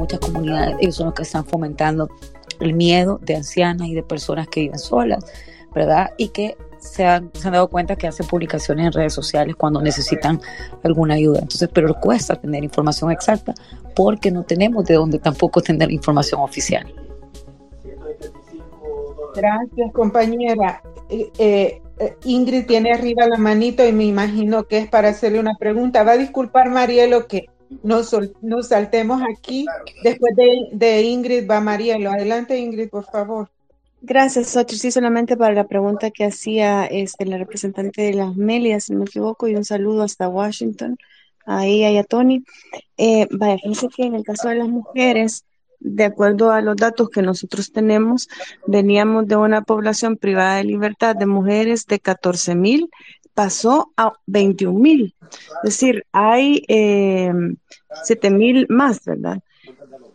muchas comunidades, ellos son los que están fomentando el miedo de ancianas y de personas que viven solas, ¿verdad? Y que se han, se han, dado cuenta que hacen publicaciones en redes sociales cuando necesitan alguna ayuda. Entonces, pero cuesta tener información exacta porque no tenemos de dónde tampoco tener información oficial. Gracias, compañera. Eh, eh, Ingrid tiene arriba la manito y me imagino que es para hacerle una pregunta. Va a disculpar, Marielo, que nos, nos saltemos aquí. Después de, de Ingrid va Marielo. Adelante, Ingrid, por favor. Gracias. Sí, solamente para la pregunta que hacía este, la representante de las Melias, si no me equivoco, y un saludo hasta Washington, ahí hay a Tony. Eh, vaya, fíjense que en el caso de las mujeres, de acuerdo a los datos que nosotros tenemos, veníamos de una población privada de libertad de mujeres de 14 mil, pasó a 21 mil. Es decir, hay eh, 7 mil más, ¿verdad?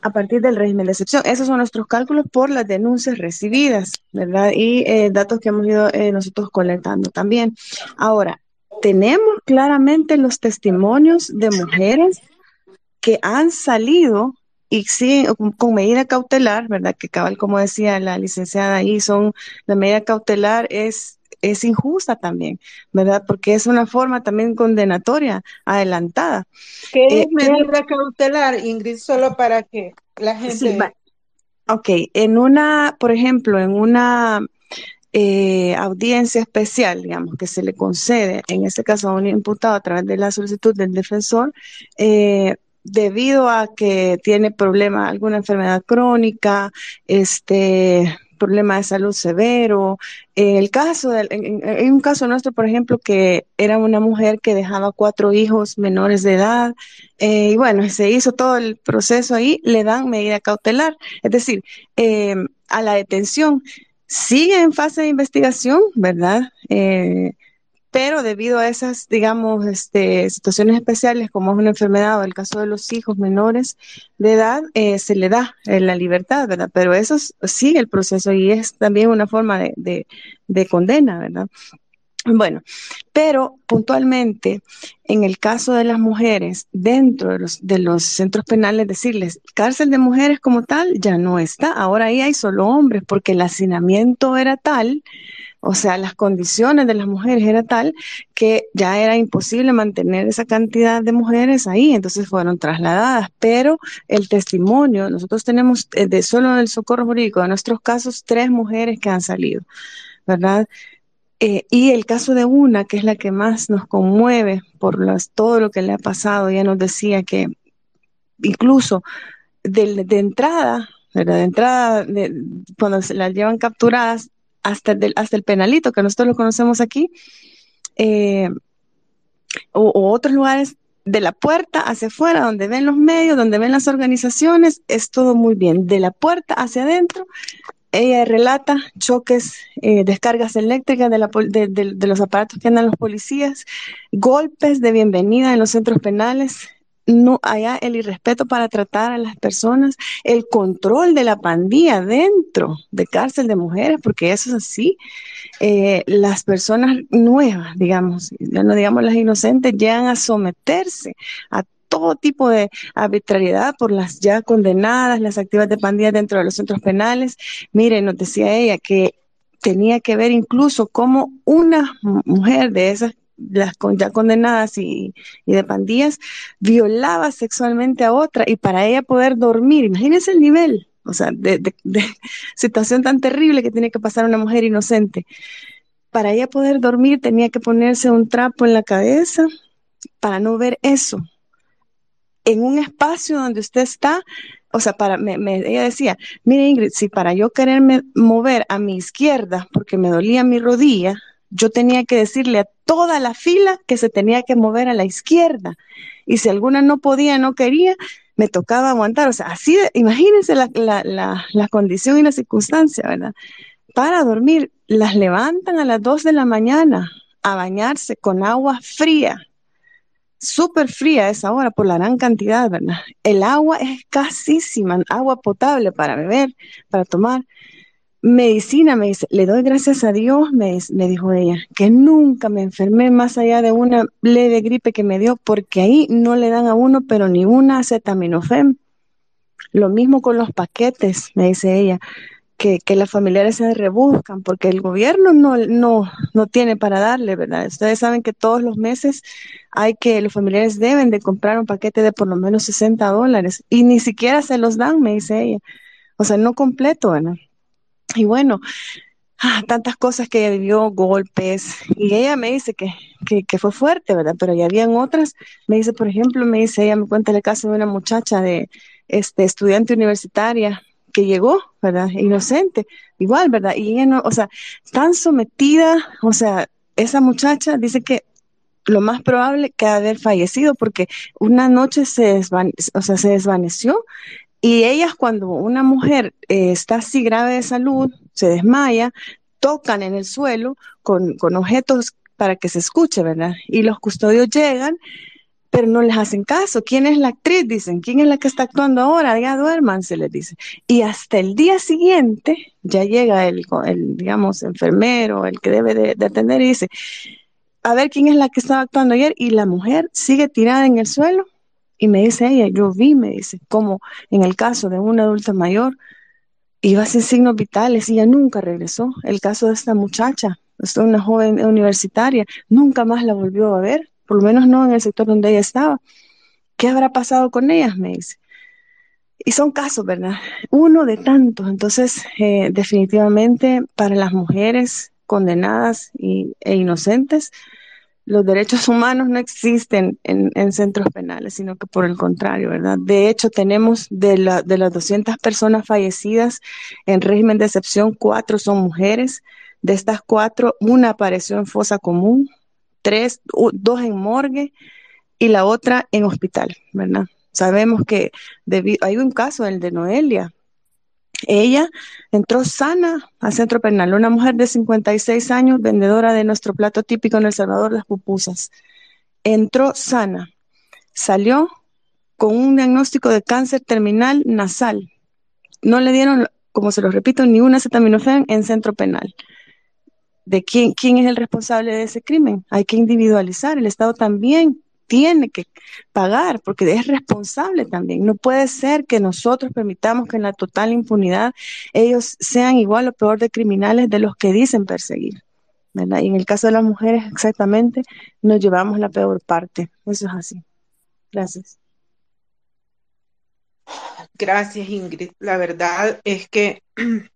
a partir del régimen de excepción. Esos son nuestros cálculos por las denuncias recibidas, ¿verdad? Y eh, datos que hemos ido eh, nosotros colectando también. Ahora, tenemos claramente los testimonios de mujeres que han salido y sí, con, medida cautelar, ¿verdad? Que cabal, como decía la licenciada ahí, son, la medida cautelar es es injusta también, ¿verdad? Porque es una forma también condenatoria, adelantada. ¿Qué es eh, medida cautelar, Ingrid? Solo para que la gente... Sí, ok, en una, por ejemplo, en una eh, audiencia especial, digamos, que se le concede, en este caso a un imputado a través de la solicitud del defensor, eh, debido a que tiene problema, alguna enfermedad crónica, este, problema de salud severo. El caso, en, un caso nuestro, por ejemplo, que era una mujer que dejaba cuatro hijos menores de edad, eh, y bueno, se hizo todo el proceso ahí, le dan medida cautelar, es decir, eh, a la detención. Sigue en fase de investigación, ¿verdad? Eh, pero debido a esas, digamos, este, situaciones especiales como es una enfermedad o el caso de los hijos menores de edad, eh, se le da eh, la libertad, ¿verdad? Pero eso sigue el proceso y es también una forma de, condena, ¿verdad? Bueno, pero puntualmente, en el caso de las mujeres, dentro de los, de los centros penales, decirles, cárcel de mujeres como tal ya no está, ahora ahí hay solo hombres, porque el hacinamiento era tal o sea, las condiciones de las mujeres era tal que ya era imposible mantener esa cantidad de mujeres ahí, entonces fueron trasladadas, pero el testimonio, nosotros tenemos eh, de solo del socorro jurídico, de nuestros casos, tres mujeres que han salido, ¿verdad? Eh, y el caso de una, que es la que más nos conmueve por todo lo que le ha pasado, ella nos decía que incluso de, entrada, ¿verdad? De entrada, cuando se las llevan capturadas, hasta el, hasta el penalito, que nosotros lo conocemos aquí, eh, o, otros lugares de la puerta hacia afuera, donde ven los medios, donde ven las organizaciones, es todo muy bien. De la puerta hacia adentro, ella relata choques, eh, descargas eléctricas de, de, los aparatos que andan los policías, golpes de bienvenida en los centros penales, no haya el irrespeto para tratar a las personas, el control de la pandilla dentro de cárcel de mujeres, porque eso es así. Eh, las personas nuevas, digamos, ya no digamos las inocentes, llegan a someterse a todo tipo de arbitrariedad por las ya condenadas, las activas de pandilla dentro de los centros penales. Miren, nos decía ella que tenía que ver incluso cómo una mujer de esas las ya condenadas y, de pandillas, violaba sexualmente a otra y para ella poder dormir, imagínense el nivel, o sea, de, situación tan terrible que tiene que pasar una mujer inocente. Para ella poder dormir tenía que ponerse un trapo en la cabeza para no ver eso. En un espacio donde usted está, o sea, para, me, ella decía, mire Ingrid, si para yo quererme mover a mi izquierda porque me dolía mi rodilla, yo tenía que decirle a toda la fila que se tenía que mover a la izquierda. Y si alguna no podía, no quería, me tocaba aguantar. O sea, así, imagínense la, la, la, condición y la circunstancia, ¿verdad? Para dormir, las levantan a las 2 de la mañana a bañarse con agua fría, súper fría esa hora por la gran cantidad, ¿verdad? El agua es casísima, agua potable para beber, para tomar medicina, me dice, le doy gracias a Dios, me, dijo ella, que nunca me enfermé más allá de una leve gripe que me dio, porque ahí no le dan a uno, pero ni una acetaminofén. Lo mismo con los paquetes, me dice ella, que, que las familiares se rebuscan porque el gobierno no, no, no tiene para darle, ¿verdad? Ustedes saben que todos los meses hay que, los familiares deben de comprar un paquete de por lo menos 60 dólares y ni siquiera se los dan, me dice ella. O sea, no completo, ¿verdad? Y bueno, ah, tantas cosas que ella vivió, golpes, y ella me dice que, que, que, fue fuerte, ¿verdad? Pero ya habían otras, me dice, por ejemplo, me dice, ella me cuenta el caso de una muchacha de este estudiante universitaria que llegó, ¿verdad? Inocente, igual, ¿verdad? Y ella no, o sea, tan sometida, o sea, esa muchacha dice que lo más probable que haber fallecido porque una noche se, o sea, se desvaneció y ellas cuando una mujer eh, está así grave de salud, se desmaya, tocan en el suelo con, con objetos para que se escuche, ¿verdad? Y los custodios llegan pero no les hacen caso. ¿Quién es la actriz? Dicen, ¿quién es la que está actuando ahora? Ya duerman, se les dice. Y hasta el día siguiente ya llega el, el digamos, enfermero, el que debe de, atender y dice, a ver quién es la que estaba actuando ayer. Y la mujer sigue tirada en el suelo. Y me dice ella, yo vi, me dice, como en el caso de una adulta mayor, iba sin signos vitales y ella nunca regresó. El caso de esta muchacha, una joven universitaria, nunca más la volvió a ver por lo menos no en el sector donde ella estaba. ¿Qué habrá pasado con ellas? Me dice. Y son casos, ¿verdad? Uno de tantos. Entonces, eh, definitivamente para las mujeres condenadas y, e inocentes, los derechos humanos no existen en, en, centros penales, sino que por el contrario, ¿verdad? De hecho, tenemos de, la, de las 200 personas fallecidas en régimen de excepción, cuatro son mujeres. De estas cuatro, una apareció en fosa común, tres, dos en morgue y la otra en hospital, ¿verdad? Sabemos que hay un caso, el de Noelia. Ella entró sana al centro penal, una mujer de 56 años, vendedora de nuestro plato típico en El Salvador, las pupusas. Entró sana, salió con un diagnóstico de cáncer terminal nasal. No le dieron, como se lo repito, ni una acetaminofén en centro penal de quién, quién es el responsable de ese crimen. Hay que individualizar. El Estado también tiene que pagar porque es responsable también. No puede ser que nosotros permitamos que en la total impunidad ellos sean igual o peor de criminales de los que dicen perseguir. ¿verdad? Y en el caso de las mujeres, exactamente, nos llevamos la peor parte. Eso es así. Gracias. Gracias, Ingrid. La verdad es que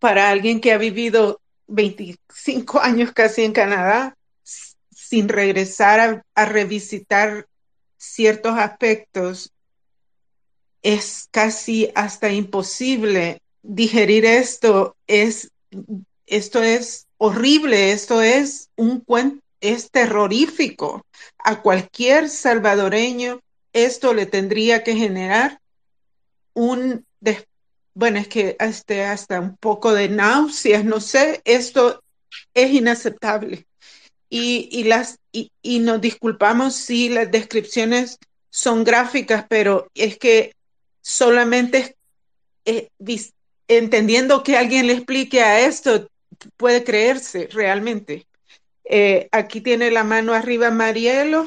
para alguien que ha vivido 25 años casi en Canadá, sin regresar a, revisitar ciertos aspectos, es casi hasta imposible digerir esto. Es, esto es horrible, esto es un cuento, es terrorífico. A cualquier salvadoreño esto le tendría que generar un bueno, es que este, hasta un poco de náuseas, no sé, esto es inaceptable. Y, y las, y, y, nos disculpamos si las descripciones son gráficas, pero es que solamente eh, entendiendo que alguien le explique a esto puede creerse realmente. Eh, aquí tiene la mano arriba Marielo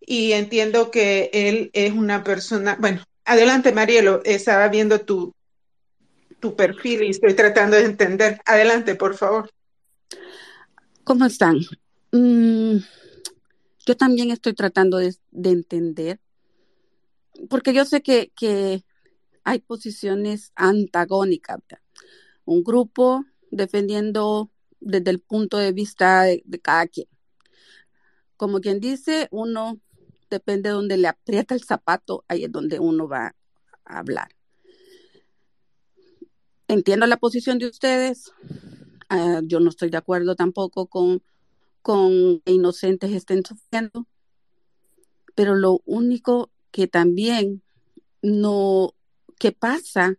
y entiendo que él es una persona, bueno, adelante Marielo, estaba viendo tu, tu perfil y estoy tratando de entender. Adelante, por favor. ¿Cómo están? Mm, yo también estoy tratando de, entender, porque yo sé que, hay posiciones antagónicas. Un grupo defendiendo desde el punto de vista de, cada quien. Como quien dice, uno depende de donde le aprieta el zapato, ahí es donde uno va a hablar. Entiendo la posición de ustedes. Uh, yo no estoy de acuerdo tampoco con, con inocentes estén sufriendo. Pero lo único que también no, que pasa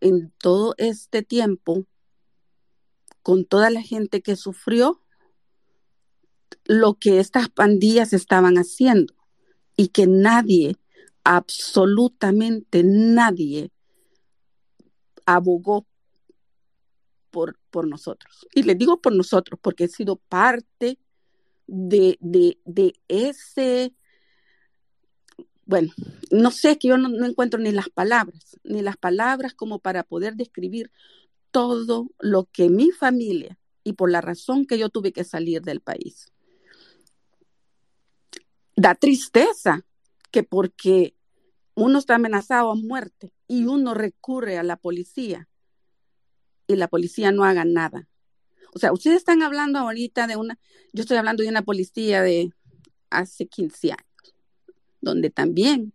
en todo este tiempo con toda la gente que sufrió lo que estas pandillas estaban haciendo y que nadie, absolutamente nadie, abogó por, por nosotros. Y les digo por nosotros porque he sido parte de, de, de ese bueno, no sé, que yo no, encuentro ni las palabras, ni las palabras como para poder describir todo lo que mi familia y por la razón que yo tuve que salir del país. Da tristeza que porque uno está amenazado a muerte y uno recurre a la policía y la policía no haga nada. O sea, ustedes están hablando ahorita de una, yo estoy hablando de una policía de hace 15 años, donde también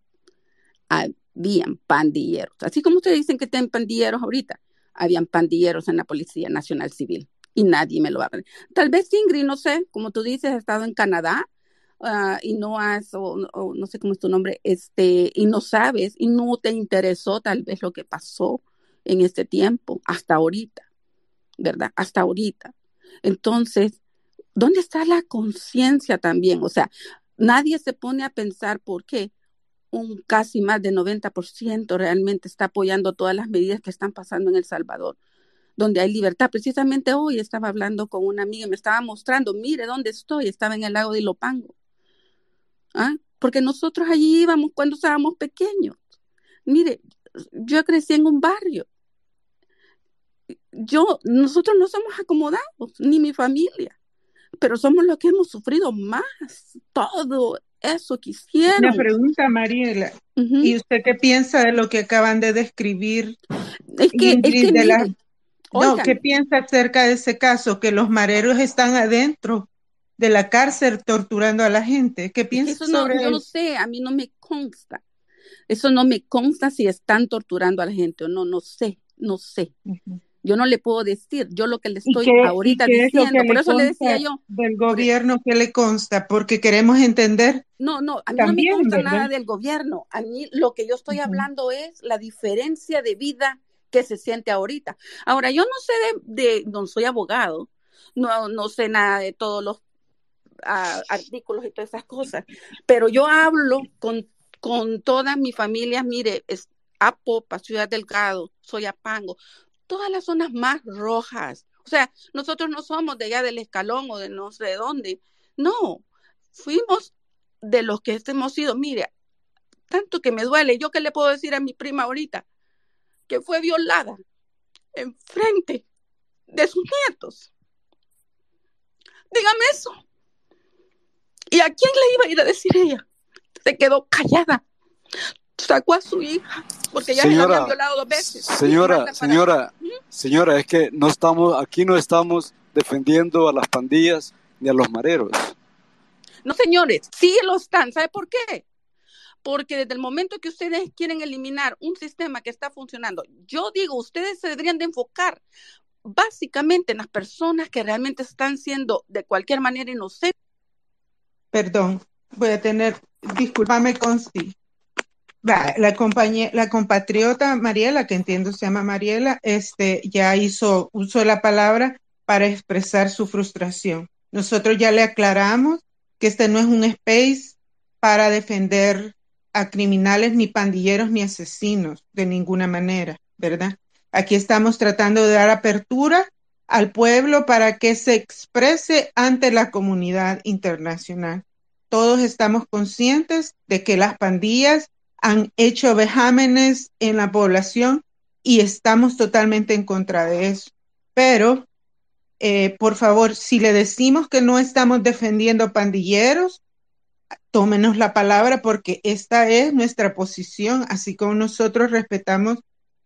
habían pandilleros. Así como ustedes dicen que tienen pandilleros ahorita, habían pandilleros en la Policía Nacional Civil y nadie me lo va a Tal vez Ingrid, no sé, como tú dices, has estado en Canadá ah, y no has, o, no sé cómo es tu nombre, este, y no sabes y no te interesó tal vez lo que pasó en este tiempo, hasta ahorita, ¿verdad? Hasta ahorita. Entonces, ¿dónde está la conciencia también? O sea, nadie se pone a pensar por qué un casi más de 90% realmente está apoyando todas las medidas que están pasando en El Salvador, donde hay libertad. Precisamente hoy estaba hablando con una amiga y me estaba mostrando, mire dónde estoy, estaba en el lago de Ilopango. ¿Ah? Porque nosotros allí íbamos cuando estábamos pequeños. Mire, yo crecí en un barrio. Yo, nosotros no somos acomodados, ni mi familia, pero somos los que hemos sufrido más todo eso que hicieron. Una pregunta, Mariela. ¿Y usted qué piensa de lo que acaban de describir? Es que, no, ¿qué piensa acerca de ese caso? Que los mareros están adentro de la cárcel torturando a la gente. ¿Qué piensa eso? No, yo no sé, a mí no me consta. Eso no me consta si están torturando a la gente o no, no sé, no sé. Yo no le puedo decir, yo lo que le estoy ahorita diciendo, por eso le decía yo. Del gobierno que le consta, porque queremos entender. No, no, a mí no me consta nada del gobierno. A mí lo que yo estoy hablando es la diferencia de vida que se siente ahorita. Ahora, yo no sé de, no soy abogado, no, no sé nada de todos los ah, artículos y todas esas cosas, pero yo hablo con, con toda mi familia, mire, es Apopa, Ciudad Delgado, Soyapango, todas las zonas más rojas. O sea, nosotros no somos de allá del escalón o de no sé de dónde. No, fuimos de los que hemos sido. Mire, tanto que me duele. ¿Yo qué le puedo decir a mi prima ahorita? Que fue violada en frente de sus nietos. Dígame eso. ¿Y a quién le iba a ir a decir ella? Se quedó callada sacó a su hija porque ya señora, se la habían violado dos veces. Señora, señora, señora, es que no estamos, aquí no estamos defendiendo a las pandillas ni a los mareros. No, señores, sí lo están. ¿Sabe por qué? Porque desde el momento que ustedes quieren eliminar un sistema que está funcionando, yo digo, ustedes se deberían de enfocar básicamente en las personas que realmente están siendo de cualquier manera inocentes. Perdón, voy a tener, discúlpame, Consti la, la compatriota Mariela, que entiendo se llama Mariela, este, ya hizo uso de la palabra para expresar su frustración. Nosotros ya le aclaramos que este no es un space para defender a criminales, ni pandilleros, ni asesinos, de ninguna manera, ¿verdad? Aquí estamos tratando de dar apertura al pueblo para que se exprese ante la comunidad internacional. Todos estamos conscientes de que las pandillas han hecho vejámenes en la población y estamos totalmente en contra de eso. Pero, eh, por favor, si le decimos que no estamos defendiendo pandilleros, tómenos la palabra porque esta es nuestra posición, así como nosotros respetamos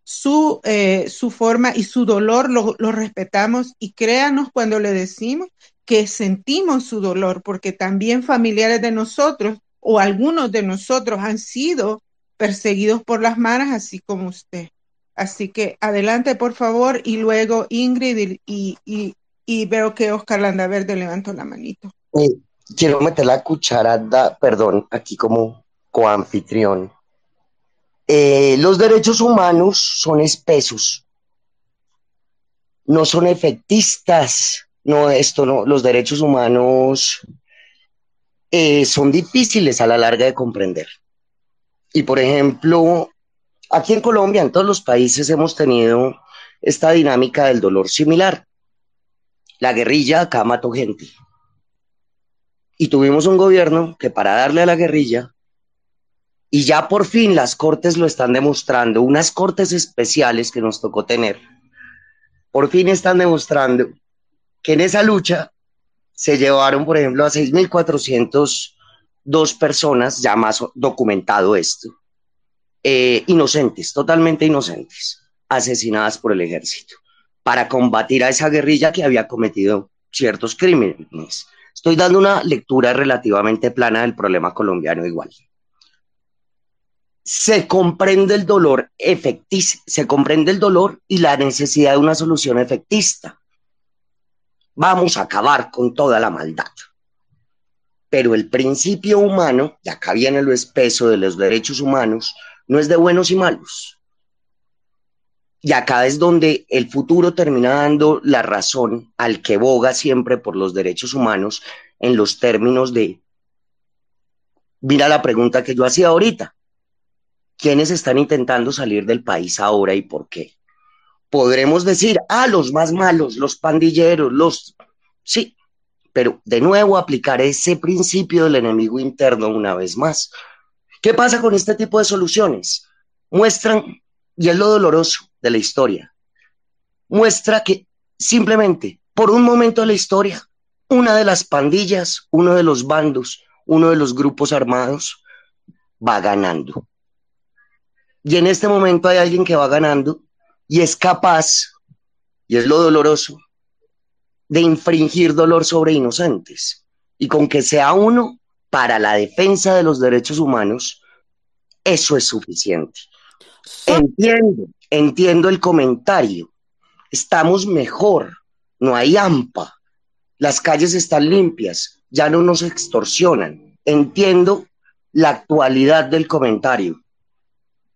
su, eh, su forma y su dolor, lo, lo respetamos y créanos cuando le decimos que sentimos su dolor, porque también familiares de nosotros o algunos de nosotros han sido perseguidos por las maras, así como usted. Así que adelante, por favor, y luego Ingrid y, y, veo que Oscar Landaverde levantó la manito. quiero meter la cucharada, perdón, aquí como coanfitrión. Eh, los derechos humanos son espesos, no son efectistas, no, esto no, los derechos humanos eh, son difíciles a la larga de comprender. Y por ejemplo, aquí en Colombia, en todos los países hemos tenido esta dinámica del dolor similar. La guerrilla acá mató gente. Y tuvimos un gobierno que para darle a la guerrilla y ya por fin las cortes lo están demostrando, unas cortes especiales que nos tocó tener, por fin están demostrando que en esa lucha se llevaron, por ejemplo, a 6.402 personas, ya más documentado esto, eh, inocentes, totalmente inocentes, asesinadas por el ejército, para combatir a esa guerrilla que había cometido ciertos crímenes. Estoy dando una lectura relativamente plana del problema colombiano igual se comprende el dolor efectista, se comprende el dolor y la necesidad de una solución efectista. Vamos a acabar con toda la maldad. Pero el principio humano, y acá viene lo espeso de los derechos humanos, no es de buenos y malos. Y acá es donde el futuro termina dando la razón al que boga siempre por los derechos humanos en los términos de, mira la pregunta que yo hacía ahorita, quiénes están intentando salir del país ahora y por qué. Podremos decir, ah, los más malos, los pandilleros, los... Sí, pero de nuevo aplicar ese principio del enemigo interno una vez más. ¿Qué pasa con este tipo de soluciones? Muestran, y es lo doloroso de la historia, muestra que simplemente por un momento de la historia, una de las pandillas, uno de los bandos, uno de los grupos armados va ganando. Y en este momento hay alguien que va ganando y es capaz, y es lo doloroso, de infringir dolor sobre inocentes. Y con que sea uno para la defensa de los derechos humanos, eso es suficiente. Entiendo, entiendo el comentario. Estamos mejor, no hay AMPA, las calles están limpias, ya no nos extorsionan. Entiendo la actualidad del comentario,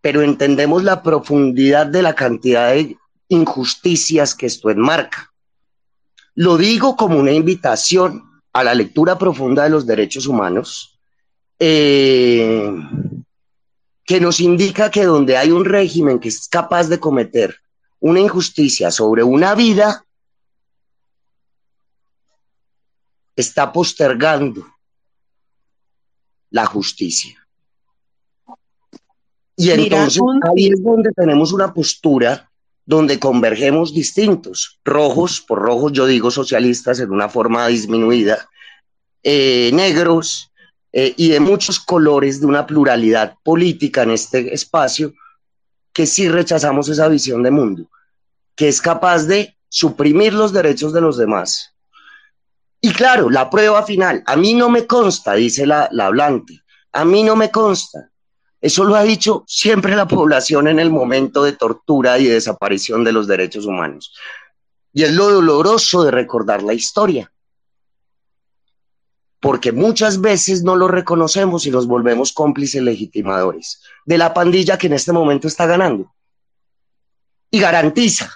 pero entendemos la profundidad de la cantidad de injusticias que esto enmarca. Lo digo como una invitación a la lectura profunda de los derechos humanos, eh, que nos indica que donde hay un régimen que es capaz de cometer una injusticia sobre una vida, está postergando la justicia. Y entonces ahí es donde tenemos una postura donde convergemos distintos, rojos, por rojos yo digo socialistas en una forma disminuida, eh, negros eh, y de muchos colores, de una pluralidad política en este espacio, que sí rechazamos esa visión de mundo, que es capaz de suprimir los derechos de los demás. Y claro, la prueba final, a mí no me consta, dice la, la hablante, a mí no me consta eso lo ha dicho siempre la población en el momento de tortura y de desaparición de los derechos humanos. Y es lo doloroso de recordar la historia. Porque muchas veces no lo reconocemos y nos volvemos cómplices legitimadores de la pandilla que en este momento está ganando. Y garantiza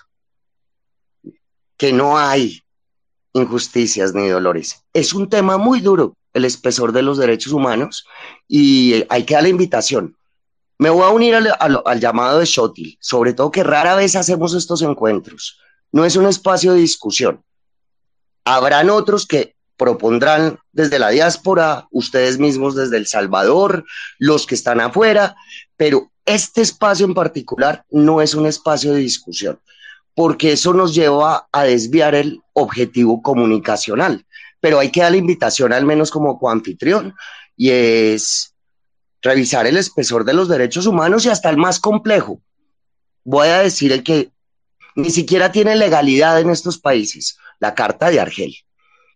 que no hay injusticias ni dolores. Es un tema muy duro, el espesor de los derechos humanos, y hay que dar la invitación me voy a unir al, llamado de Shotil, sobre todo que rara vez hacemos estos encuentros. No es un espacio de discusión. Habrán otros que propondrán desde la diáspora, ustedes mismos desde El Salvador, los que están afuera, pero este espacio en particular no es un espacio de discusión, porque eso nos lleva a desviar el objetivo comunicacional. Pero hay que dar la invitación, al menos como coanfitrión, y es revisar el espesor de los derechos humanos y hasta el más complejo. Voy a decir el que ni siquiera tiene legalidad en estos países, la Carta de Argel,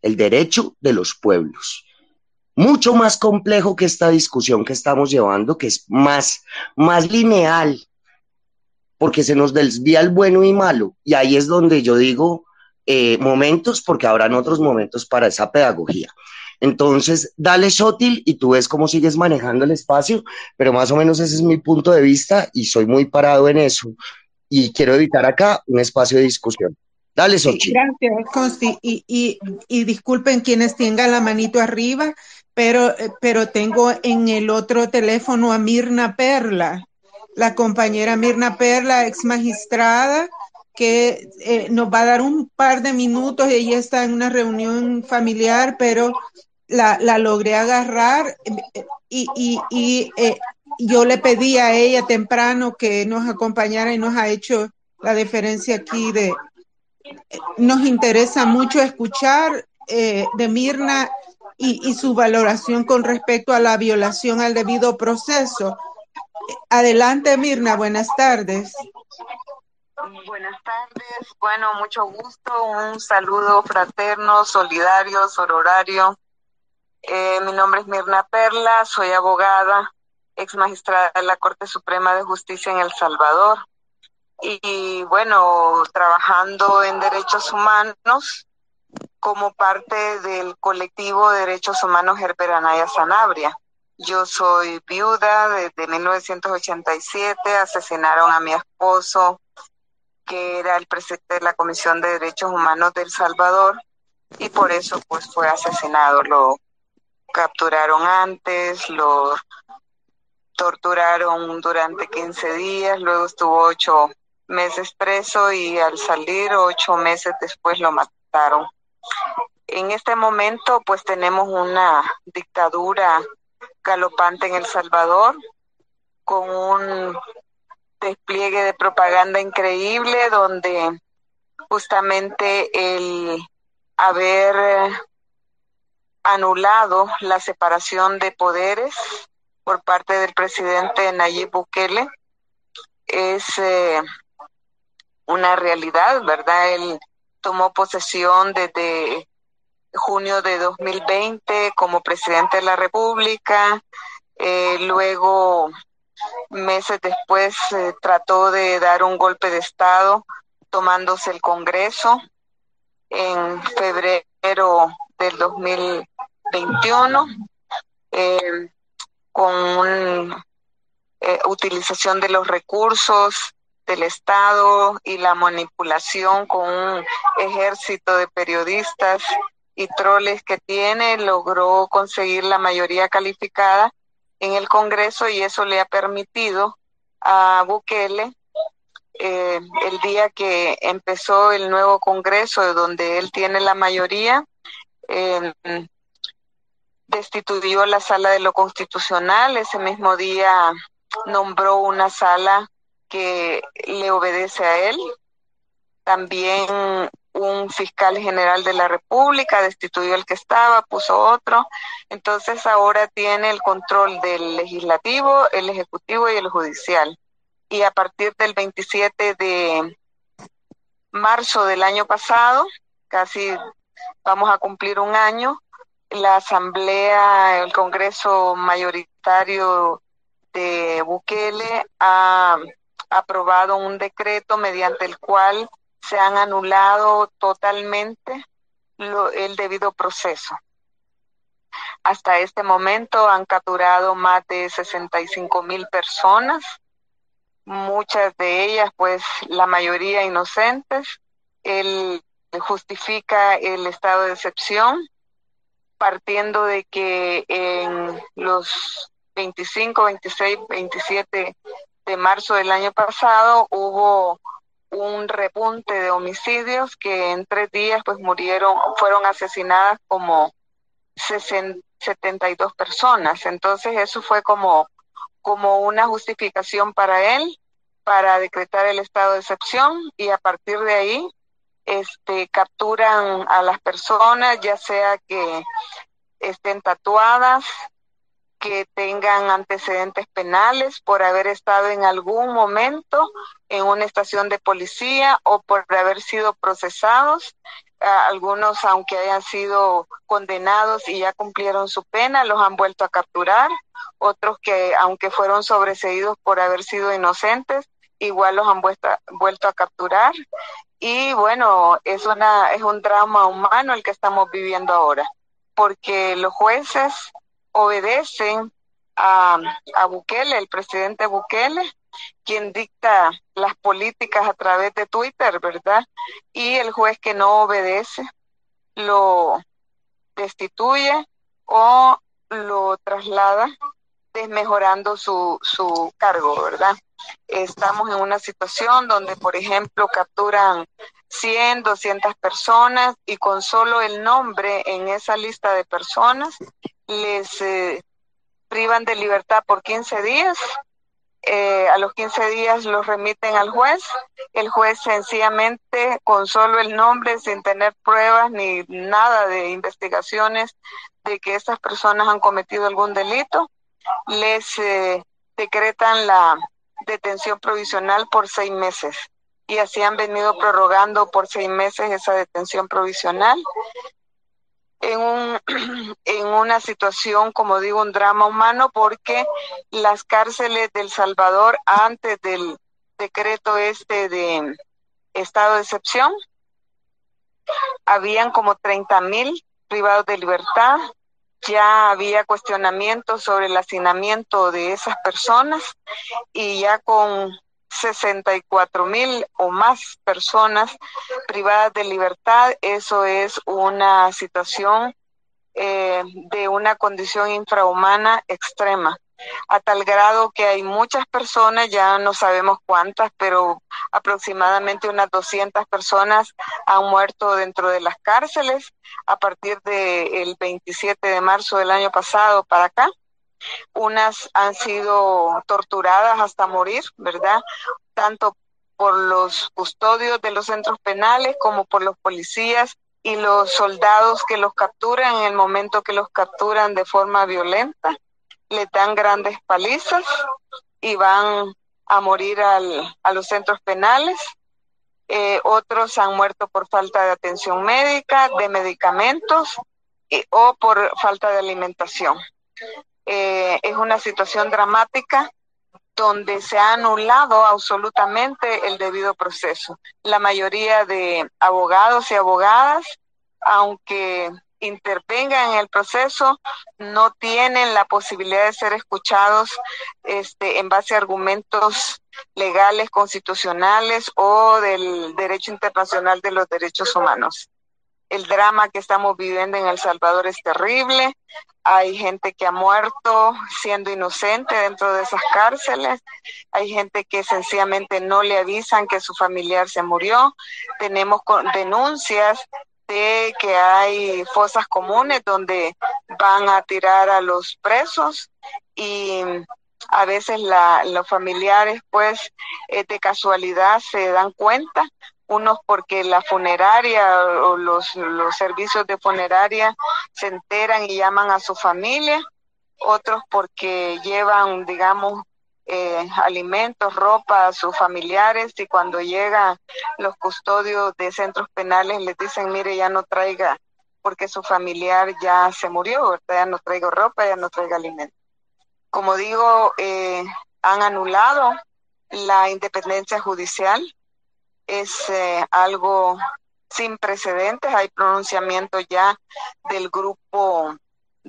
el derecho de los pueblos. Mucho más complejo que esta discusión que estamos llevando, que es más, más lineal, porque se nos desvía el bueno y malo. Y ahí es donde yo digo eh, momentos, porque habrán otros momentos para esa pedagogía. Entonces, dale Shotil y tú ves cómo sigues manejando el espacio, pero más o menos ese es mi punto de vista y soy muy parado en eso. Y quiero evitar acá un espacio de discusión. Dale, Xochitl. Gracias, Consti. Y, y, disculpen quienes tengan la manito arriba, pero, pero tengo en el otro teléfono a Mirna Perla, la compañera Mirna Perla, ex magistrada, que eh, nos va a dar un par de minutos. Ella está en una reunión familiar, pero la, logré agarrar y, y, y, eh, yo le pedí a ella temprano que nos acompañara y nos ha hecho la diferencia aquí de, nos interesa mucho escuchar eh, de Mirna y, su valoración con respecto a la violación al debido proceso. Adelante, Mirna, buenas tardes. Buenas tardes, bueno, mucho gusto, un saludo fraterno, solidario, sororario. Eh, mi nombre es Mirna Perla, soy abogada, ex magistrada de la Corte Suprema de Justicia en El Salvador. Y bueno, trabajando en derechos humanos como parte del colectivo de derechos humanos Herperanaya Sanabria. Yo soy viuda desde 1987, asesinaron a mi esposo, que era el presidente de la Comisión de Derechos Humanos de El Salvador, y por eso pues fue asesinado. Lo capturaron antes, lo torturaron durante 15 días, luego estuvo ocho meses preso y al salir ocho meses después lo mataron. En este momento pues tenemos una dictadura galopante en El Salvador con un despliegue de propaganda increíble donde justamente el haber anulado la separación de poderes por parte del presidente Nayib Bukele es eh, una realidad, ¿verdad? Él tomó posesión desde junio de 2020 como presidente de la República, eh, luego meses después eh, trató de dar un golpe de Estado tomándose el Congreso en febrero del 2021 eh, con utilización de los recursos del Estado y la manipulación con un ejército de periodistas y troles que tiene, logró conseguir la mayoría calificada en el Congreso y eso le ha permitido a Bukele eh, el día que empezó el nuevo Congreso, donde él tiene la mayoría, eh, destituyó la sala de lo constitucional. Ese mismo día nombró una sala que le obedece a él. También un fiscal general de la República destituyó el que estaba, puso otro. Entonces ahora tiene el control del legislativo, el ejecutivo y el judicial. Y a partir del 27 de marzo del año pasado, casi vamos a cumplir un año, la Asamblea, el Congreso mayoritario de Bukele ha aprobado un decreto mediante el cual se han anulado totalmente el debido proceso. Hasta este momento han capturado más de 65 mil personas, muchas de ellas, pues la mayoría inocentes. Él justifica el estado de excepción partiendo de que en los 25, 26, 27 de marzo del año pasado hubo un repunte de homicidios que en tres días pues murieron, fueron asesinadas como 72 personas. Entonces eso fue como, como una justificación para él para decretar el estado de excepción y a partir de ahí este capturan a las personas ya sea que estén tatuadas que tengan antecedentes penales por haber estado en algún momento en una estación de policía o por haber sido procesados. algunos, aunque hayan sido condenados y ya cumplieron su pena, los han vuelto a capturar. Otros que, aunque fueron sobreseídos por haber sido inocentes, igual los han vuelto, a capturar. Y bueno, es, una, es un drama humano el que estamos viviendo ahora, porque los jueces obedecen a, a Bukele, el presidente Bukele, quien dicta las políticas a través de Twitter, ¿verdad? Y el juez que no obedece lo destituye o lo traslada desmejorando su, su cargo, ¿verdad? Estamos en una situación donde, por ejemplo, capturan 100, 200 personas y con solo el nombre en esa lista de personas les eh, privan de libertad por 15 días. Eh, a los 15 días los remiten al juez. El juez sencillamente, con solo el nombre, sin tener pruebas ni nada de investigaciones de que estas personas han cometido algún delito, les eh, decretan la detención provisional por seis meses. Y así han venido prorrogando por seis meses esa detención provisional en, un, en una situación, como digo, un drama humano, porque las cárceles del Salvador, antes del decreto este de estado de excepción, habían como 30 mil privados de libertad, ya había cuestionamientos sobre el hacinamiento de esas personas y ya con 64 mil o más personas privadas de libertad. Eso es una situación eh, de una condición infrahumana extrema, a tal grado que hay muchas personas, ya no sabemos cuántas, pero aproximadamente unas 200 personas han muerto dentro de las cárceles a partir del 27 de marzo del año pasado para acá unas han sido torturadas hasta morir, ¿verdad? Tanto por los custodios de los centros penales como por los policías y los soldados que los capturan en el momento que los capturan de forma violenta, le dan grandes palizas y van a morir al, a los centros penales. Eh, otros han muerto por falta de atención médica, de medicamentos o por falta de alimentación. Eh, es una situación dramática donde se ha anulado absolutamente el debido proceso. La mayoría de abogados y abogadas, aunque intervengan en el proceso, no tienen la posibilidad de ser escuchados este, en base a argumentos legales, constitucionales o del derecho internacional de los derechos humanos el drama que estamos viviendo en El Salvador es terrible. Hay gente que ha muerto siendo inocente dentro de esas cárceles. Hay gente que sencillamente no le avisan que su familiar se murió. Tenemos denuncias de que hay fosas comunes donde van a tirar a los presos y a veces los familiares pues eh, de casualidad se dan cuenta unos porque la funeraria o los, los servicios de funeraria se enteran y llaman a su familia, otros porque llevan, digamos, eh, alimentos, ropa a sus familiares y cuando llegan los custodios de centros penales les dicen, mire, ya no traiga, porque su familiar ya se murió, ya no traigo ropa, ya no traiga alimentos. Como digo, eh, han anulado la independencia judicial, es eh, algo sin precedentes. Hay pronunciamiento ya del grupo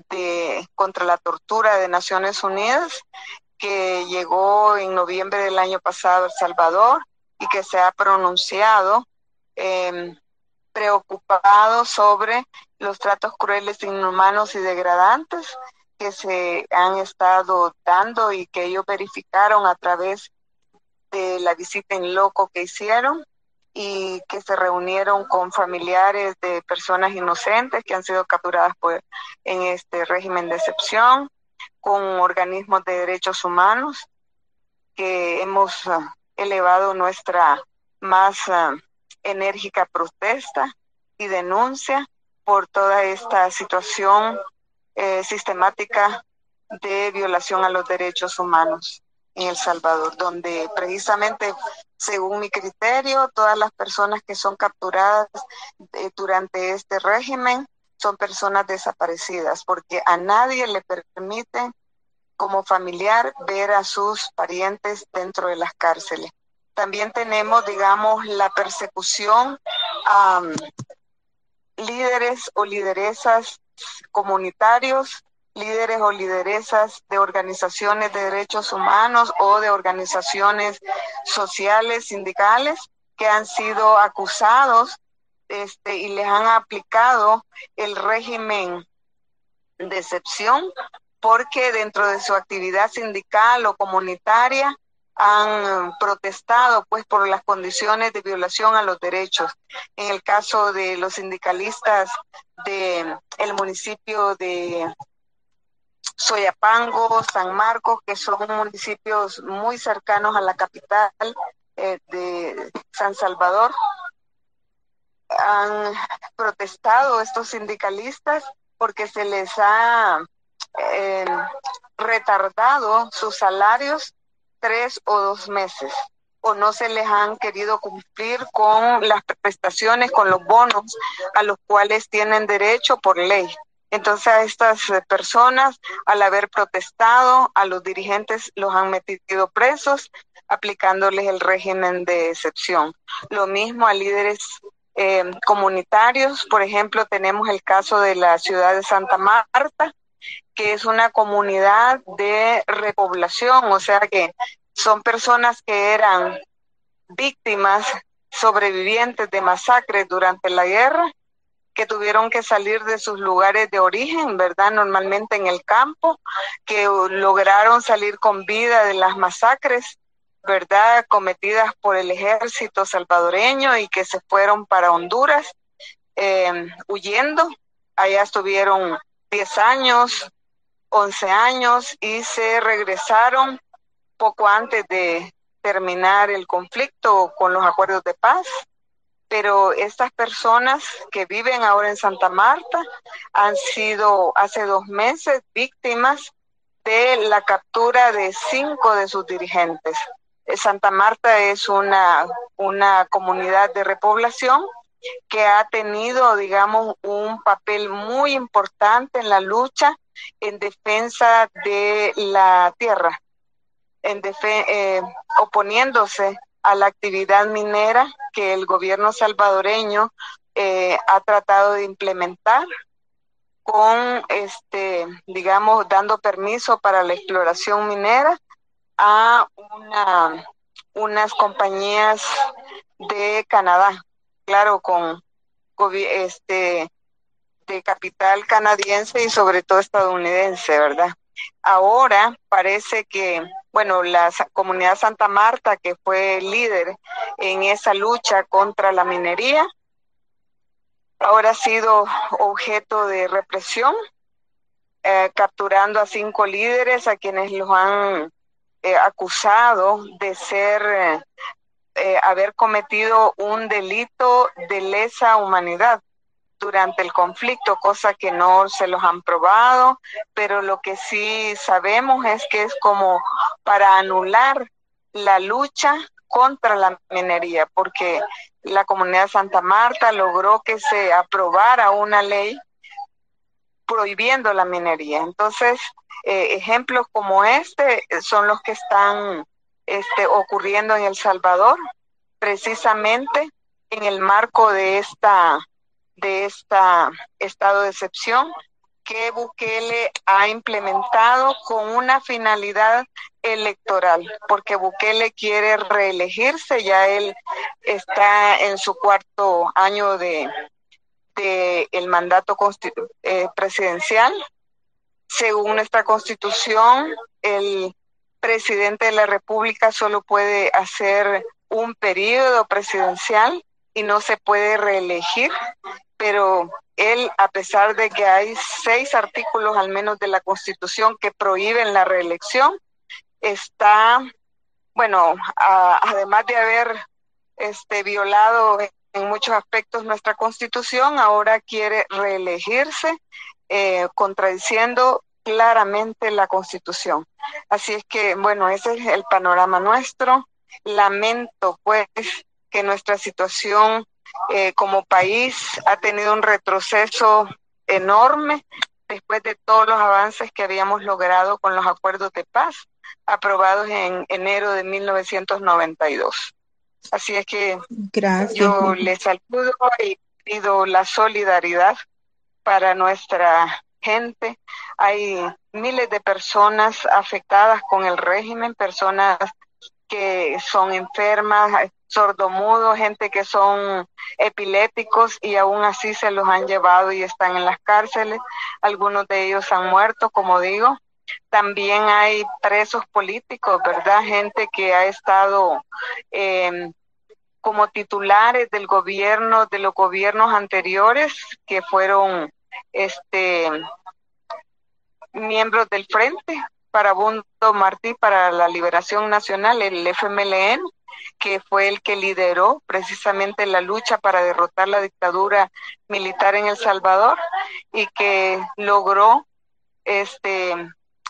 de contra la tortura de Naciones Unidas que llegó en noviembre del año pasado a El Salvador y que se ha pronunciado em, preocupado sobre los tratos crueles, inhumanos y degradantes que se han estado dando y que ellos verificaron a través de la visita en loco que hicieron y que se reunieron con familiares de personas inocentes que han sido capturadas por, en este régimen de excepción, con organismos de derechos humanos, que hemos ah, elevado nuestra más enérgica protesta y denuncia por toda esta situación eh, sistemática de violación a los derechos humanos en El Salvador, donde precisamente, según mi criterio, todas las personas que son capturadas eh, durante este régimen son personas desaparecidas, porque a nadie le permite como familiar ver a sus parientes dentro de las cárceles. También tenemos, digamos, la persecución a líderes o lideresas comunitarios líderes o lideresas de organizaciones de derechos humanos o de organizaciones sociales, sindicales, que han sido acusados este, y les han aplicado el régimen de excepción porque dentro de su actividad sindical o comunitaria han protestado pues por las condiciones de violación a los derechos. En el caso de los sindicalistas del el municipio de Soyapango, San Marcos, que son municipios muy cercanos a la capital eh, de San Salvador. Han protestado estos sindicalistas porque se les ha eh, retardado sus salarios tres o dos meses o no se les han querido cumplir con las prestaciones, con los bonos a los cuales tienen derecho por ley. Entonces a estas eh, personas, al haber protestado, a los dirigentes los han metido presos, aplicándoles el régimen de excepción. Lo mismo a líderes eh, comunitarios, por ejemplo, tenemos el caso de la ciudad de Santa Marta, que es una comunidad de repoblación, o sea que son personas que eran víctimas sobrevivientes de masacres durante la guerra que tuvieron que salir de sus lugares de origen, ¿verdad? Normalmente en el campo, que lograron salir con vida de las masacres, ¿verdad? Cometidas por el ejército salvadoreño y que se fueron para Honduras em, huyendo. Allá estuvieron 10 años, 11 años y se regresaron poco antes de terminar el conflicto con los acuerdos de paz pero estas personas que viven ahora en Santa Marta han sido hace dos meses víctimas de la captura de cinco de sus dirigentes. Eh, Santa Marta es una, una comunidad de repoblación que ha tenido, digamos, un papel muy importante en la lucha en defensa de la tierra, en eh, oponiéndose a la actividad minera que el gobierno salvadoreño eh, ha tratado de implementar con, este, digamos, dando permiso para la exploración minera a una, unas compañías de Canadá, claro, con este de capital canadiense y sobre todo estadounidense, ¿verdad? Ahora parece que bueno, la comunidad Santa Marta, que fue líder en esa lucha contra la minería, ahora ha sido objeto de represión, eh, capturando a cinco líderes a quienes los han eh, acusado de ser, eh, haber cometido un delito de lesa humanidad durante el conflicto, cosa que no se los han probado, pero lo que sí sabemos es que es como para anular la lucha contra la minería, porque la comunidad de Santa Marta logró que se aprobara una ley prohibiendo la minería. Entonces, eh, ejemplos como este son los que están este, ocurriendo en El Salvador, precisamente en el marco de esta de este estado de excepción que Bukele ha implementado con una finalidad electoral, porque Bukele quiere reelegirse, ya él está en su cuarto año de, el mandato eh, presidencial. Según nuestra constitución, el presidente de la República solo puede hacer un periodo presidencial y no se puede reelegir, pero él, a pesar de que hay seis artículos al menos de la Constitución que prohíben la reelección, está, bueno, además de haber este, violado en muchos aspectos nuestra Constitución, ahora quiere reelegirse, eh, contradiciendo claramente la Constitución. Así es que, bueno, ese es el panorama nuestro. Lamento, pues, que nuestra situación eh, como país ha tenido un retroceso enorme después de todos los avances que habíamos logrado con los acuerdos de paz aprobados en enero de 1992. Así es que yo les saludo y pido la solidaridad para nuestra gente. Hay miles de personas afectadas con el régimen, personas que son enfermas, sordomudos, gente que son epilépticos y aún así se los han llevado y están en las cárceles. Algunos de ellos han muerto, como digo. También hay presos políticos, ¿verdad? Gente que ha estado em, como titulares del gobierno, de los gobiernos anteriores, que fueron este miembros del Frente Parabundo Martí para la Liberación Nacional, el FMLN, que fue el que lideró precisamente la lucha para derrotar la dictadura militar en El Salvador y que logró este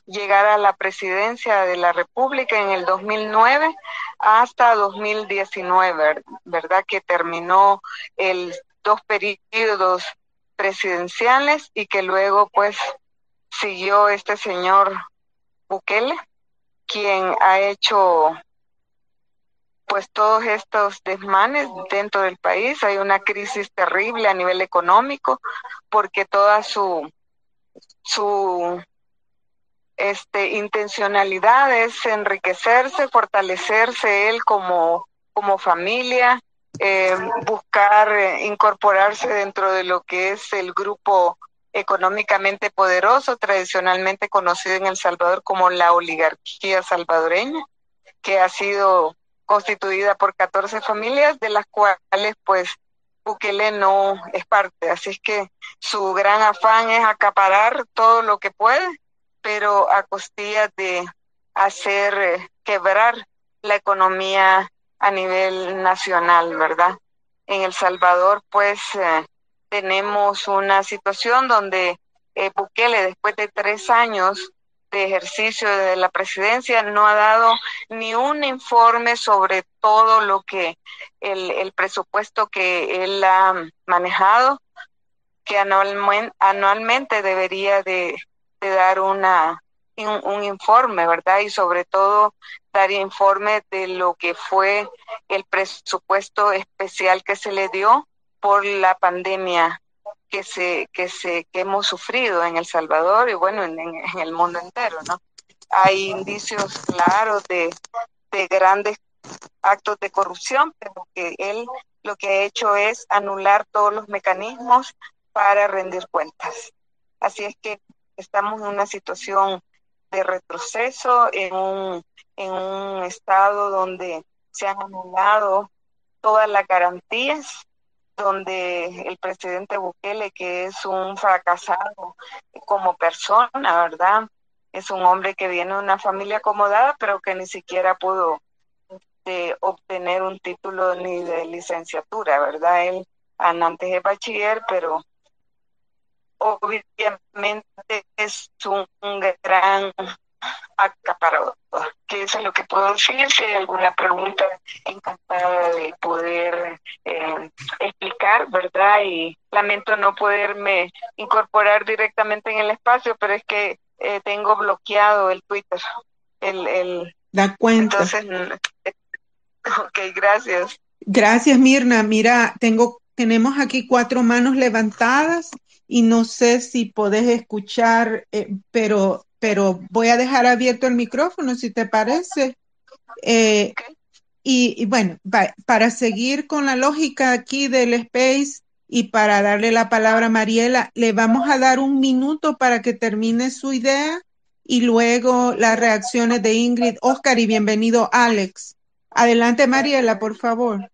llegar a la presidencia de la República en el 2009 hasta 2019, ¿verdad? Que terminó el dos periodos presidenciales y que luego pues siguió este señor Bukele, quien ha hecho pues todos estos desmanes dentro del país. Hay una crisis terrible a nivel económico porque toda su su este, intencionalidad es enriquecerse, fortalecerse él como, como familia, eh, buscar eh, incorporarse dentro de lo que es el grupo económicamente poderoso, tradicionalmente conocido en El Salvador como la oligarquía salvadoreña, que ha sido constituida por 14 familias, de las cuales pues Bukele no es parte. Así es que su gran afán es acaparar todo lo que puede pero a costillas de hacer eh, quebrar la economía a nivel nacional, ¿verdad? En El Salvador, pues, eh, tenemos una situación donde eh, Bukele, después de tres años de ejercicio de la presidencia, no ha dado ni un informe sobre todo lo que el, el presupuesto que él ha manejado, que anualmente, anualmente debería de de dar una, un, informe, ¿verdad? Y sobre todo dar informe de lo que fue el presupuesto especial que se le dio por la pandemia que se que se que hemos sufrido en El Salvador y bueno en, el mundo entero, ¿no? Hay indicios claros de, de grandes actos de corrupción, pero que él lo que ha hecho es anular todos los mecanismos para rendir cuentas. Así es que estamos en una situación de retroceso, en un, en un estado donde se han anulado todas las garantías, donde el presidente Bukele, que es un fracasado como persona, ¿verdad? Es un hombre que viene de una familia acomodada, pero que ni siquiera pudo este, obtener un título ni de licenciatura, ¿verdad? Él antes de bachiller, pero obviamente es un, gran acaparador. Que eso es lo que puedo decir. Si hay alguna pregunta, encantada de poder eh, explicar, ¿verdad? Y lamento no poderme incorporar directamente en el espacio, pero es que eh, tengo bloqueado el Twitter. El, el, da cuenta. Entonces, ok, gracias. Gracias, Mirna. Mira, tengo, tenemos aquí cuatro manos levantadas y no sé si podés escuchar, eh, pero, pero voy a dejar abierto el micrófono si te parece. Eh, y, bueno, para seguir con la lógica aquí del space y para darle la palabra a Mariela, le vamos a dar un minuto para que termine su idea y luego las reacciones de Ingrid, Oscar y bienvenido Alex. Adelante Mariela, por favor.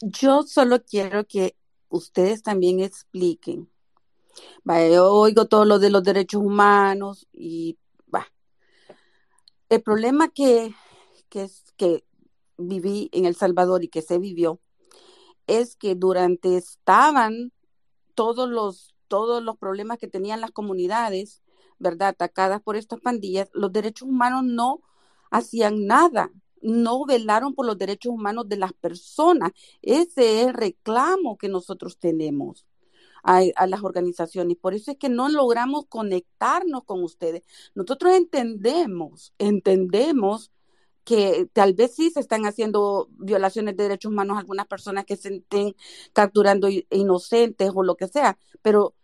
Yo solo quiero que ustedes también expliquen. Oigo todo lo de los derechos humanos y va. El problema que, que, que viví en El Salvador y que se vivió es que durante estaban todos los, todos los problemas que tenían las comunidades, ¿verdad? Atacadas por estas pandillas, los derechos humanos no hacían nada no velaron por los derechos humanos de las personas. Ese es el reclamo que nosotros tenemos a, las organizaciones. Por eso es que no logramos conectarnos con ustedes. Nosotros entendemos, entendemos que tal vez sí se están haciendo violaciones de derechos humanos a algunas personas que se estén capturando inocentes o lo que sea, pero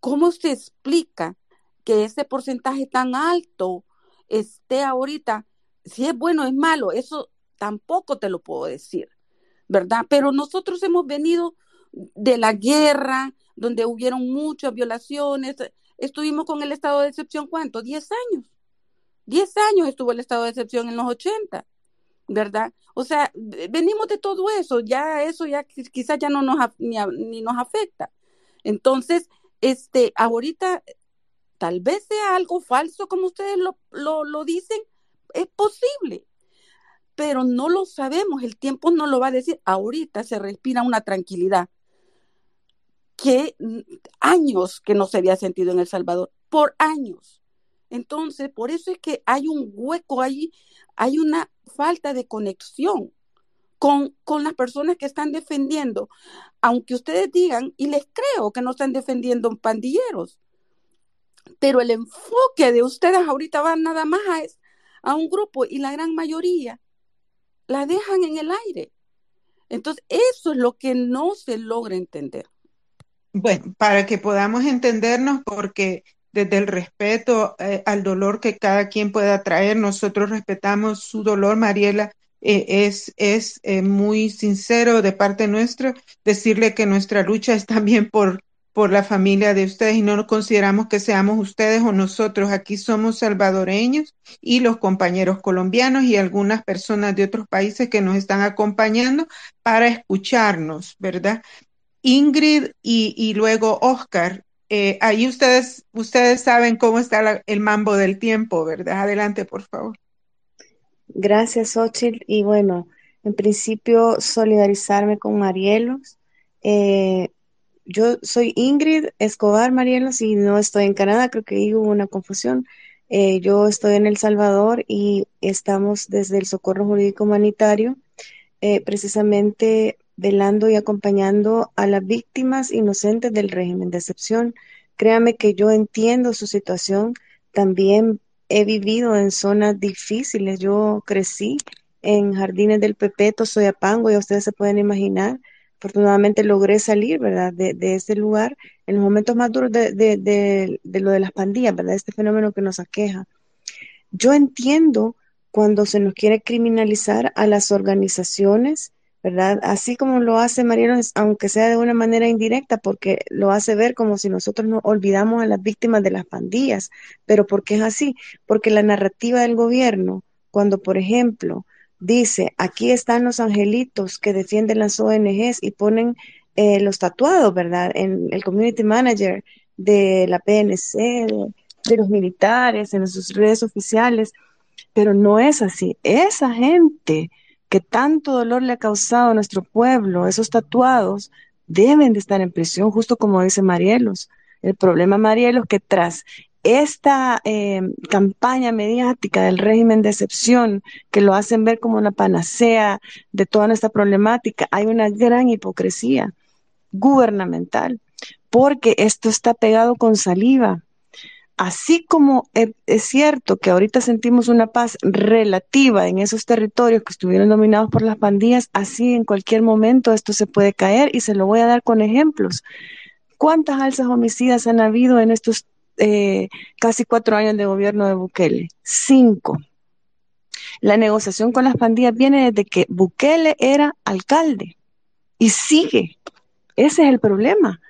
¿cómo se explica que ese porcentaje tan alto esté ahorita si es bueno o es malo, eso tampoco te lo puedo decir, ¿verdad? Pero nosotros hemos venido de la guerra, donde hubieron muchas violaciones. Estuvimos con el estado de excepción, ¿cuánto? Diez años. Diez años estuvo el estado de excepción en los 80, ¿verdad? O sea, venimos de todo eso, ya eso ya quizás ya no nos ni, ni nos afecta. Entonces, este, ahorita Tal vez sea algo falso como ustedes lo, lo, dicen, es posible, pero no lo sabemos, el tiempo no lo va a decir. Ahorita se respira una tranquilidad que años que no se había sentido en El Salvador, por años. Entonces, por eso es que hay un hueco ahí, hay una falta de conexión con, con las personas que están defendiendo, aunque ustedes digan, y les creo que no están defendiendo pandilleros, pero el enfoque de ustedes ahorita va nada más a, a un grupo y la gran mayoría la dejan en el aire. Entonces, eso es lo que no se logra entender. Bueno, para que podamos entendernos, porque desde el respeto eh, al dolor que cada quien pueda traer, nosotros respetamos su dolor, Mariela. Eh, es es eh, muy sincero de parte nuestra decirle que nuestra lucha es también por por la familia de ustedes y no consideramos que seamos ustedes o nosotros. Aquí somos salvadoreños y los compañeros colombianos y algunas personas de otros países que nos están acompañando para escucharnos, ¿verdad? Ingrid y, luego Oscar, eh, ahí ustedes, ustedes saben cómo está el mambo del tiempo, ¿verdad? Adelante, por favor. Gracias, Ochil. Y bueno, en principio, solidarizarme con Marielos. Eh, yo soy Ingrid Escobar Marielos y no estoy en Canadá, creo que hubo una confusión. Eh, yo estoy en El Salvador y estamos desde el Socorro Jurídico Humanitario, precisamente velando y acompañando a las víctimas inocentes del régimen de excepción. Créame que yo entiendo su situación, también he vivido en zonas difíciles, yo crecí en Jardines del Pepeto, Soyapango, y ustedes se pueden imaginar afortunadamente logré salir, ¿verdad?, de, ese lugar en los momentos más duros de, lo de las pandillas, ¿verdad?, este fenómeno que nos aqueja. Yo entiendo cuando se nos quiere criminalizar a las organizaciones, ¿verdad? Así como lo hace Mariano, aunque sea de una manera indirecta, porque lo hace ver como si nosotros no olvidamos a las víctimas de las pandillas. Pero ¿por qué es así? Porque la narrativa del gobierno, cuando, por ejemplo, dice, aquí están los angelitos que defienden las ONGs y ponen eh, los tatuados, ¿verdad? En el community manager de la PNC, de, los militares, en sus redes oficiales, pero no es así. Esa gente que tanto dolor le ha causado a nuestro pueblo, esos tatuados, deben de estar en prisión, justo como dice Marielos. El problema, Marielos, que tras esta eh, campaña mediática del régimen de excepción, que lo hacen ver como una panacea de toda nuestra problemática, hay una gran hipocresía gubernamental, porque esto está pegado con saliva. Así como es cierto que ahorita sentimos una paz relativa en esos territorios que estuvieron dominados por las pandillas, así en cualquier momento esto se puede caer y se lo voy a dar con ejemplos. ¿Cuántas alzas homicidas han habido en estos eh, casi cuatro años de gobierno de Bukele. Cinco. La negociación con las pandillas viene desde que Bukele era alcalde y sigue. Ese es el problema.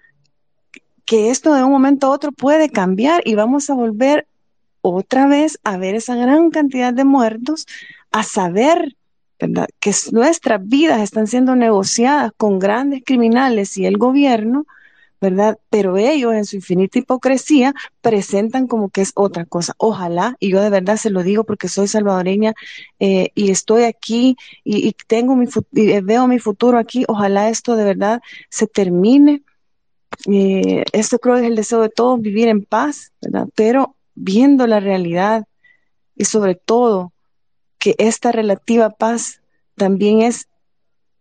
Que esto de un momento a otro puede cambiar y vamos a volver otra vez a ver esa gran cantidad de muertos, a saber que nuestras vidas están siendo negociadas con grandes criminales y el gobierno ¿verdad? Pero ellos en su infinita hipocresía presentan como que es otra cosa. Ojalá, y yo de verdad se lo digo porque soy salvadoreña eh, y estoy aquí y, tengo mi y veo mi futuro aquí, ojalá esto de verdad se termine. Eh, esto creo que es el deseo de todos, vivir en paz. Pero viendo la realidad y sobre todo que esta relativa paz también es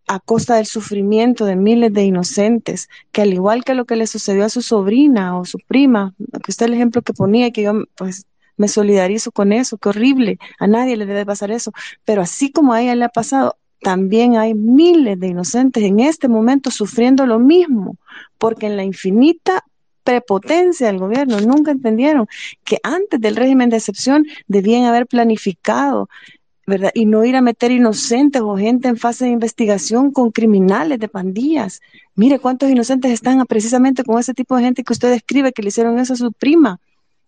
a costa del sufrimiento de miles de inocentes, que al igual que lo que le sucedió a su sobrina o su prima, que usted el ejemplo que ponía, que yo pues me solidarizo con eso, qué horrible, a nadie le debe pasar eso, pero así como a ella le ha pasado, también hay miles de inocentes en este momento sufriendo lo mismo, porque en la infinita prepotencia del gobierno nunca entendieron que antes del régimen de excepción debían haber planificado ¿verdad? Y no ir a meter inocentes o gente en fase de investigación con criminales de pandillas. Mire cuántos inocentes están precisamente con ese tipo de gente que usted describe que le hicieron eso a su prima,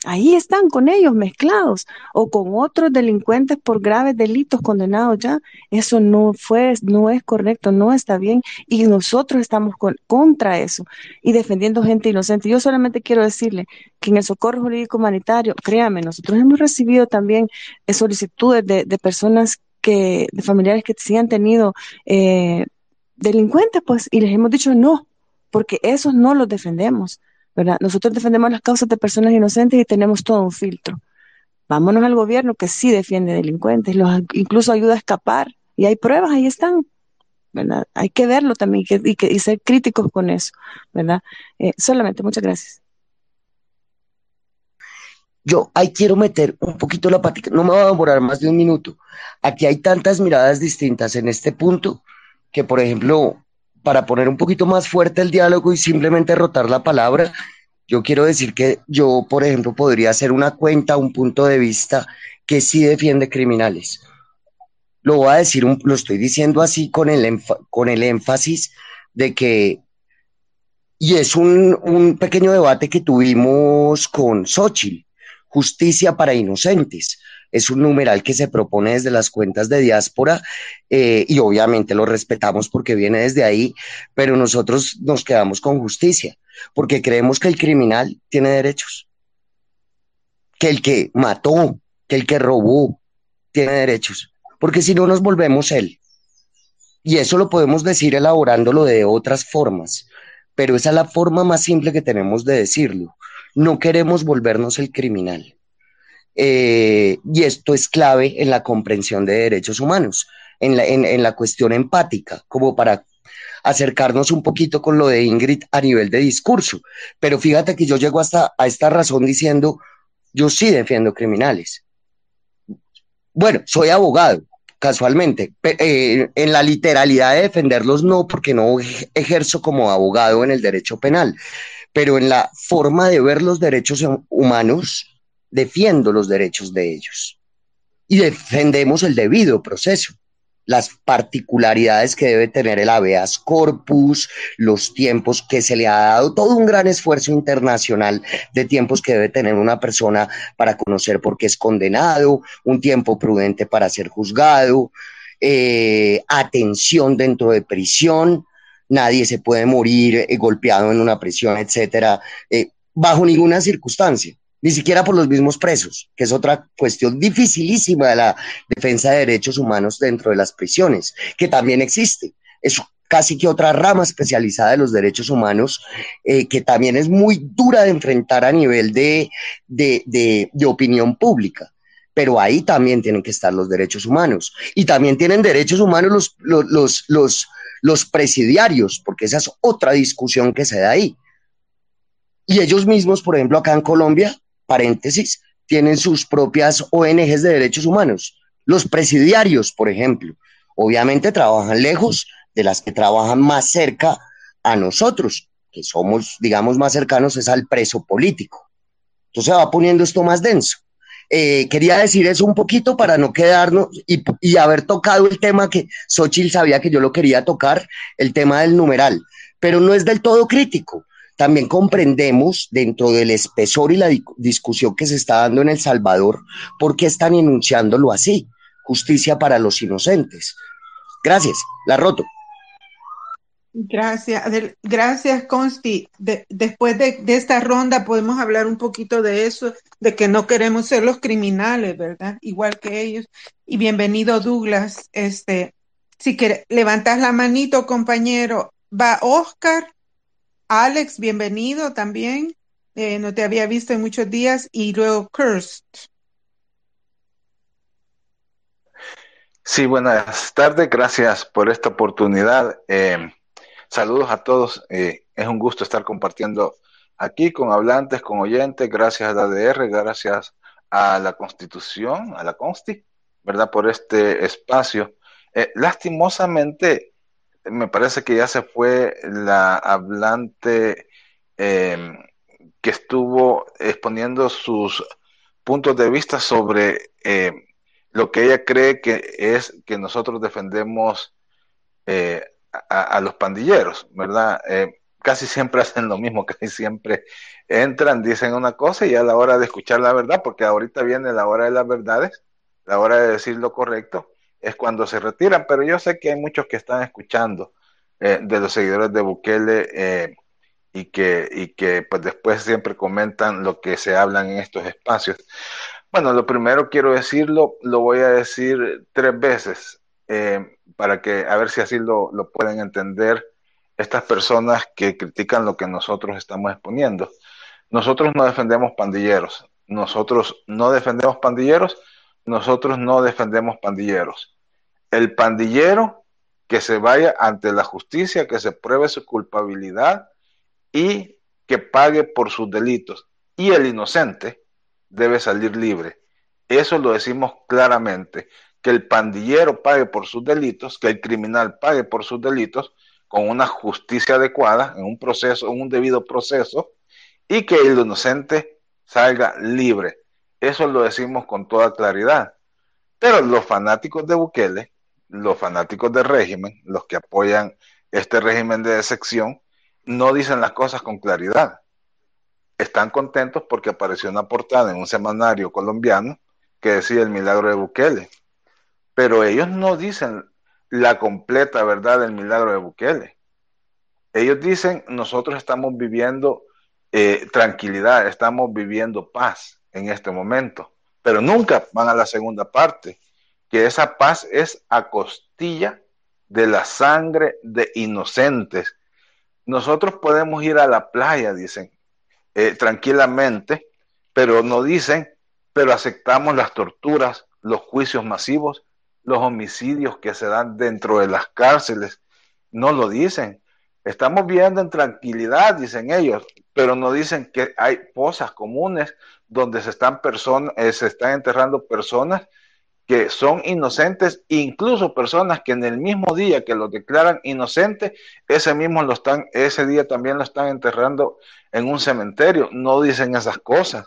Ahí están con ellos mezclados o con otros delincuentes por graves delitos condenados ya. Eso no fue, no es correcto, no está bien y nosotros estamos contra eso y defendiendo gente inocente. Yo solamente quiero decirle que en el socorro jurídico humanitario, créame, nosotros hemos recibido también eh, solicitudes de, personas que, de familiares que sí han tenido eh, delincuentes, pues, y les hemos dicho no, porque esos no los defendemos. Nosotros defendemos las causas de personas inocentes y tenemos todo un filtro. Vámonos al gobierno que sí defiende delincuentes, los incluso ayuda a escapar y hay pruebas, ahí están. Hay que verlo también y, ser críticos con eso, ¿verdad? Eh, solamente, muchas gracias. Yo ahí quiero meter un poquito la patica, no me va a demorar más de un minuto. Aquí hay tantas miradas distintas en este punto que, por ejemplo, para poner un poquito más fuerte el diálogo y simplemente rotar la palabra, yo quiero decir que yo, por ejemplo, podría hacer una cuenta, un punto de vista que sí defiende criminales. Lo voy a decir, lo estoy diciendo así con el, con el énfasis de que, y es un, un pequeño debate que tuvimos con Xochitl, justicia para inocentes es un numeral que se propone desde las cuentas de diáspora eh, y obviamente lo respetamos porque viene desde ahí, pero nosotros nos quedamos con justicia porque creemos que el criminal tiene derechos, que el que mató, que el que robó tiene derechos, porque si no nos volvemos él. Y eso lo podemos decir elaborándolo de otras formas, pero esa es la forma más simple que tenemos de decirlo. No queremos volvernos el criminal eh, y esto es clave en la comprensión de derechos humanos, en la, en, la cuestión empática, como para acercarnos un poquito con lo de Ingrid a nivel de discurso. Pero fíjate que yo llego hasta a esta razón diciendo, yo sí defiendo criminales. Bueno, soy abogado, casualmente. Eh, en la literalidad de defenderlos no, porque no ejerzo como abogado en el derecho penal, pero en la forma de ver los derechos humanos, defiendo los derechos de ellos. Y defendemos el debido proceso, las particularidades que debe tener el habeas corpus, los tiempos que se le ha dado, todo un gran esfuerzo internacional de tiempos que debe tener una persona para conocer por qué es condenado, un tiempo prudente para ser juzgado, eh, atención dentro de prisión, nadie se puede morir eh, golpeado en una prisión, etcétera, eh, bajo ninguna circunstancia ni siquiera por los mismos presos, que es otra cuestión dificilísima de la defensa de derechos humanos dentro de las prisiones, que también existe. Es casi que otra rama especializada de los derechos humanos, eh, que también es muy dura de enfrentar a nivel de, de, opinión pública. Pero ahí también tienen que estar los derechos humanos. Y también tienen derechos humanos los, los, los, los, los presidiarios, porque esa es otra discusión que se da ahí. Y ellos mismos, por ejemplo, acá en Colombia, paréntesis, tienen sus propias ONGs de derechos humanos. Los presidiarios, por ejemplo, obviamente trabajan lejos de las que trabajan más cerca a nosotros, que somos, digamos, más cercanos es al preso político. Entonces va poniendo esto más denso. Eh, quería decir eso un poquito para no quedarnos y, y, haber tocado el tema que Xochitl sabía que yo lo quería tocar, el tema del numeral, pero no es del todo crítico también comprendemos dentro del espesor y la discusión que se está dando en El Salvador por qué están enunciándolo así, justicia para los inocentes. Gracias, la roto. Gracias, gracias Consti. después de, esta ronda podemos hablar un poquito de eso, de que no queremos ser los criminales, ¿verdad? Igual que ellos. Y bienvenido Douglas. Este, si que levantas la manito, compañero, va Oscar Alex, bienvenido también. Eh, no te había visto en muchos días. Y luego Kirst. Sí, buenas tardes. Gracias por esta oportunidad. Eh, saludos a todos. Eh, es un gusto estar compartiendo aquí con hablantes, con oyentes. Gracias a la ADR, gracias a la Constitución, a la Consti, ¿verdad? Por este espacio. lastimosamente, me parece que ya se fue la hablante em, que estuvo exponiendo sus puntos de vista sobre em, lo que ella cree que es que nosotros defendemos eh, a, los pandilleros, ¿verdad? Eh, casi siempre hacen lo mismo, casi siempre entran, dicen una cosa y a la hora de escuchar la verdad, porque ahorita viene la hora de las verdades, la hora de decir lo correcto, es cuando se retiran, pero yo sé que hay muchos que están escuchando eh, de los seguidores de Bukele eh, y que, y que pues después siempre comentan lo que se hablan en estos espacios. Bueno, lo primero quiero decirlo, lo voy a decir tres veces eh, para que a ver si así lo, lo pueden entender estas personas que critican lo que nosotros estamos exponiendo. Nosotros no defendemos pandilleros, nosotros no defendemos pandilleros, nosotros no defendemos pandilleros. El pandillero que se vaya ante la justicia, que se pruebe su culpabilidad y que pague por sus delitos. Y el inocente debe salir libre. Eso lo decimos claramente, que el pandillero pague por sus delitos, que el criminal pague por sus delitos con una justicia adecuada, en un proceso, en un debido proceso, y que el inocente salga libre. Eso lo decimos con toda claridad. Pero los fanáticos de Bukele los fanáticos del régimen, los que apoyan este régimen de decepción, no dicen las cosas con claridad. Están contentos porque apareció una portada en un semanario colombiano que decía el milagro de Bukele. Pero ellos no dicen la completa verdad del milagro de Bukele. Ellos dicen, nosotros estamos viviendo eh, tranquilidad, estamos viviendo paz en este momento, pero nunca van a la segunda parte que esa paz es a costilla de la sangre de inocentes. Nosotros podemos ir a la playa, dicen, eh, tranquilamente, pero no dicen, pero aceptamos las torturas, los juicios masivos, los homicidios que se dan dentro de las cárceles. No lo dicen. Estamos viviendo en tranquilidad, dicen ellos, pero no dicen que hay fosas comunes donde se están, eh, se están enterrando personas que son inocentes, incluso personas que en el mismo día que los declaran inocentes, ese mismo lo están, ese día también lo están enterrando en un cementerio. No dicen esas cosas.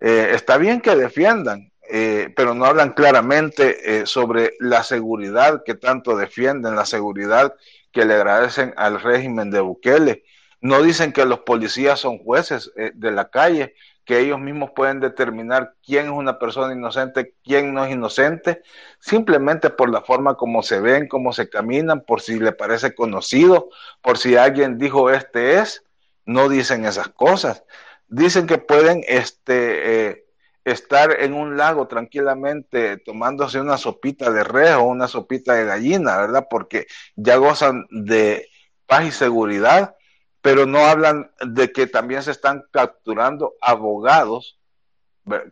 Eh, está bien que defiendan, eh, pero no hablan claramente eh, sobre la seguridad que tanto defienden, la seguridad que le agradecen al régimen de Bukele. No dicen que los policías son jueces de la calle, que ellos mismos pueden determinar quién es una persona inocente, quién no es inocente, simplemente por la forma como se ven, cómo se caminan, por si le parece conocido, por si alguien dijo este es, no dicen esas cosas. Dicen que pueden este, eh, estar en un lago tranquilamente tomándose una sopita de res o una sopita de gallina, ¿verdad? Porque ya gozan de paz y seguridad pero no hablan de que también se están capturando abogados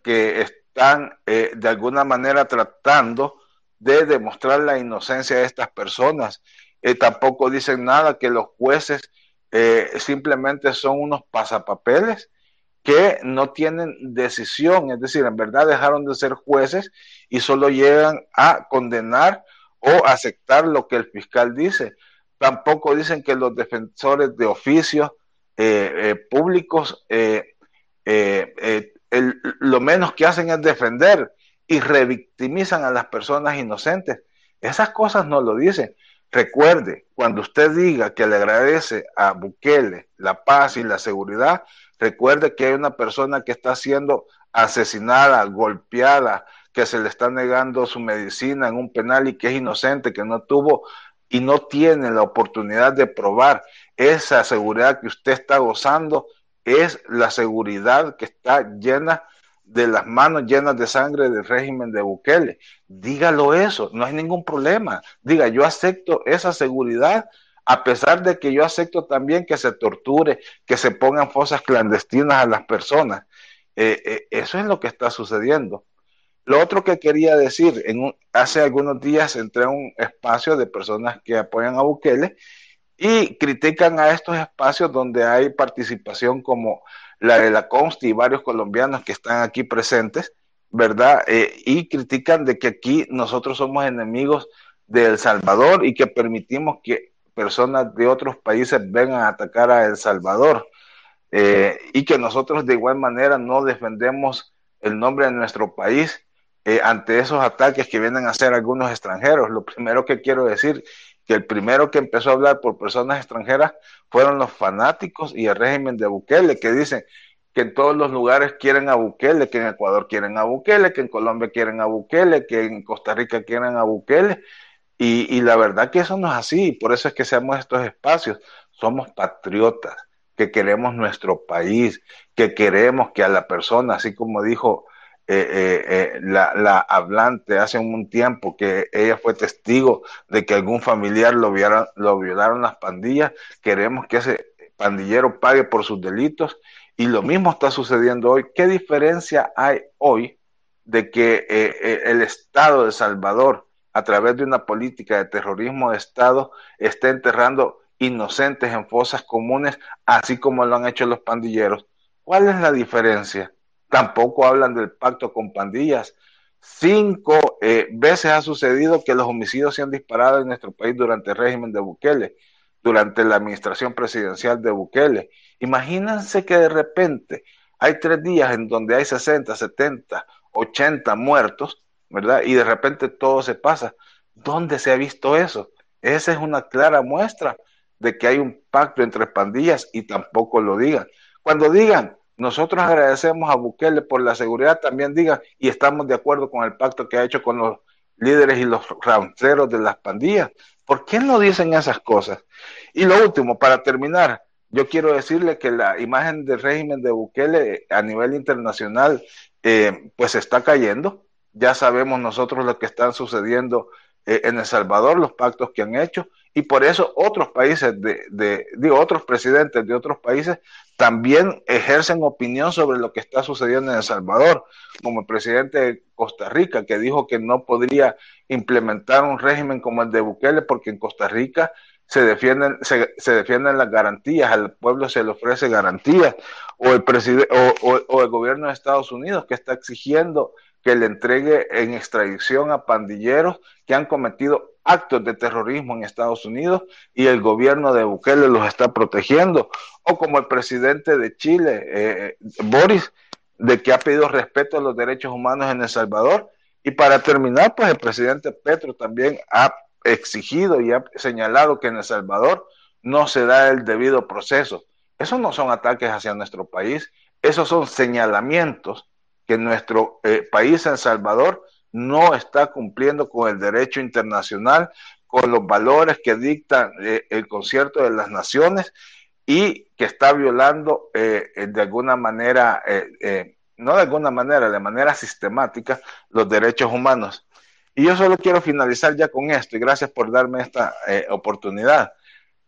que están eh, de alguna manera tratando de demostrar la inocencia de estas personas. Eh, tampoco dicen nada que los jueces eh, simplemente son unos pasapapeles que no tienen decisión, es decir, en verdad dejaron de ser jueces y solo llegan a condenar o aceptar lo que el fiscal dice tampoco dicen que los defensores de oficios eh, eh, públicos eh, lo menos que hacen es defender y revictimizan a las personas inocentes. Esas cosas no lo dicen. Recuerde, cuando usted diga que le agradece a Bukele la paz y la seguridad, recuerde que hay una persona que está siendo asesinada, golpeada, que se le está negando su medicina en un penal y que es inocente, que no tuvo y no tiene la oportunidad de probar esa seguridad que usted está gozando, es la seguridad que está llena de las manos llenas de sangre del régimen de Bukele. Dígalo eso, no hay ningún problema. Diga, yo acepto esa seguridad, a pesar de que yo acepto también que se torture, que se pongan fosas clandestinas a las personas. Eh, eh, eso es lo que está sucediendo. Lo otro que quería decir, hace algunos días entré a un espacio de personas que apoyan a Bukele y critican a estos espacios donde hay participación como la de la Consti y varios colombianos que están aquí presentes, ¿verdad? Eh, y critican de que aquí nosotros somos enemigos de El Salvador y que permitimos que personas de otros países vengan a atacar a El Salvador eh, y que nosotros de igual manera no defendemos el nombre de nuestro país eh, ante esos ataques que vienen a hacer algunos extranjeros. Lo primero que quiero decir, que el primero que empezó a hablar por personas extranjeras fueron los fanáticos y el régimen de Bukele, que dicen que en todos los lugares quieren a Bukele, que en Ecuador quieren a Bukele, que en Colombia quieren a Bukele, que en Costa Rica quieren a Bukele. Y, y la verdad que eso no es así, por eso es que seamos estos espacios. Somos patriotas, que queremos nuestro país, que queremos que a la persona, así como dijo eh, eh, eh, la, la, hablante hace un tiempo que ella fue testigo de que algún familiar lo, lo violaron las pandillas, queremos que ese pandillero pague por sus delitos y lo mismo está sucediendo hoy. ¿Qué diferencia hay hoy de que el Estado de Salvador, a través de una política de terrorismo de Estado, esté enterrando inocentes en fosas comunes, así como lo han hecho los pandilleros? ¿Cuál es la diferencia? Tampoco hablan del pacto con pandillas. Cinco eh, veces ha sucedido que los homicidios se han disparado en nuestro país durante el régimen de Bukele, durante la administración presidencial de Bukele. Imagínense que de repente hay tres días en donde hay 60, 70, 80 muertos, ¿verdad? Y de repente todo se pasa. ¿Dónde se ha visto eso? Esa es una clara muestra de que hay un pacto entre pandillas y tampoco lo digan. Cuando digan, nosotros agradecemos a Bukele por la seguridad, también digan, y estamos de acuerdo con el pacto que ha hecho con los líderes y los ranceros de las pandillas. ¿Por qué no dicen esas cosas? Y lo último, para terminar, yo quiero decirle que la imagen del régimen de Bukele a nivel internacional eh, pues está cayendo. Ya sabemos nosotros lo que está sucediendo eh, en El Salvador, los pactos que han hecho, y por eso otros países, de, de, digo, otros presidentes de otros países también ejercen opinión sobre lo que está sucediendo en El Salvador, como el presidente de Costa Rica, que dijo que no podría implementar un régimen como el de Bukele porque en Costa Rica se defienden, se, se defienden las garantías, al pueblo se le ofrece garantías, o el, o, o, o el gobierno de Estados Unidos que está exigiendo que le entregue en extradición a pandilleros que han cometido actos de terrorismo en Estados Unidos y el gobierno de Bukele los está protegiendo, o como el presidente de Chile, eh, Boris, de que ha pedido respeto a los derechos humanos en El Salvador. Y para terminar, pues el presidente Petro también ha exigido y ha señalado que en El Salvador no se da el debido proceso. Esos no son ataques hacia nuestro país, esos son señalamientos que nuestro eh, país, El Salvador, no está cumpliendo con el derecho internacional, con los valores que dicta eh, el concierto de las naciones y que está violando eh, de alguna manera, eh, no de alguna manera, de manera sistemática, los derechos humanos. Y yo solo quiero finalizar ya con esto y gracias por darme esta oportunidad.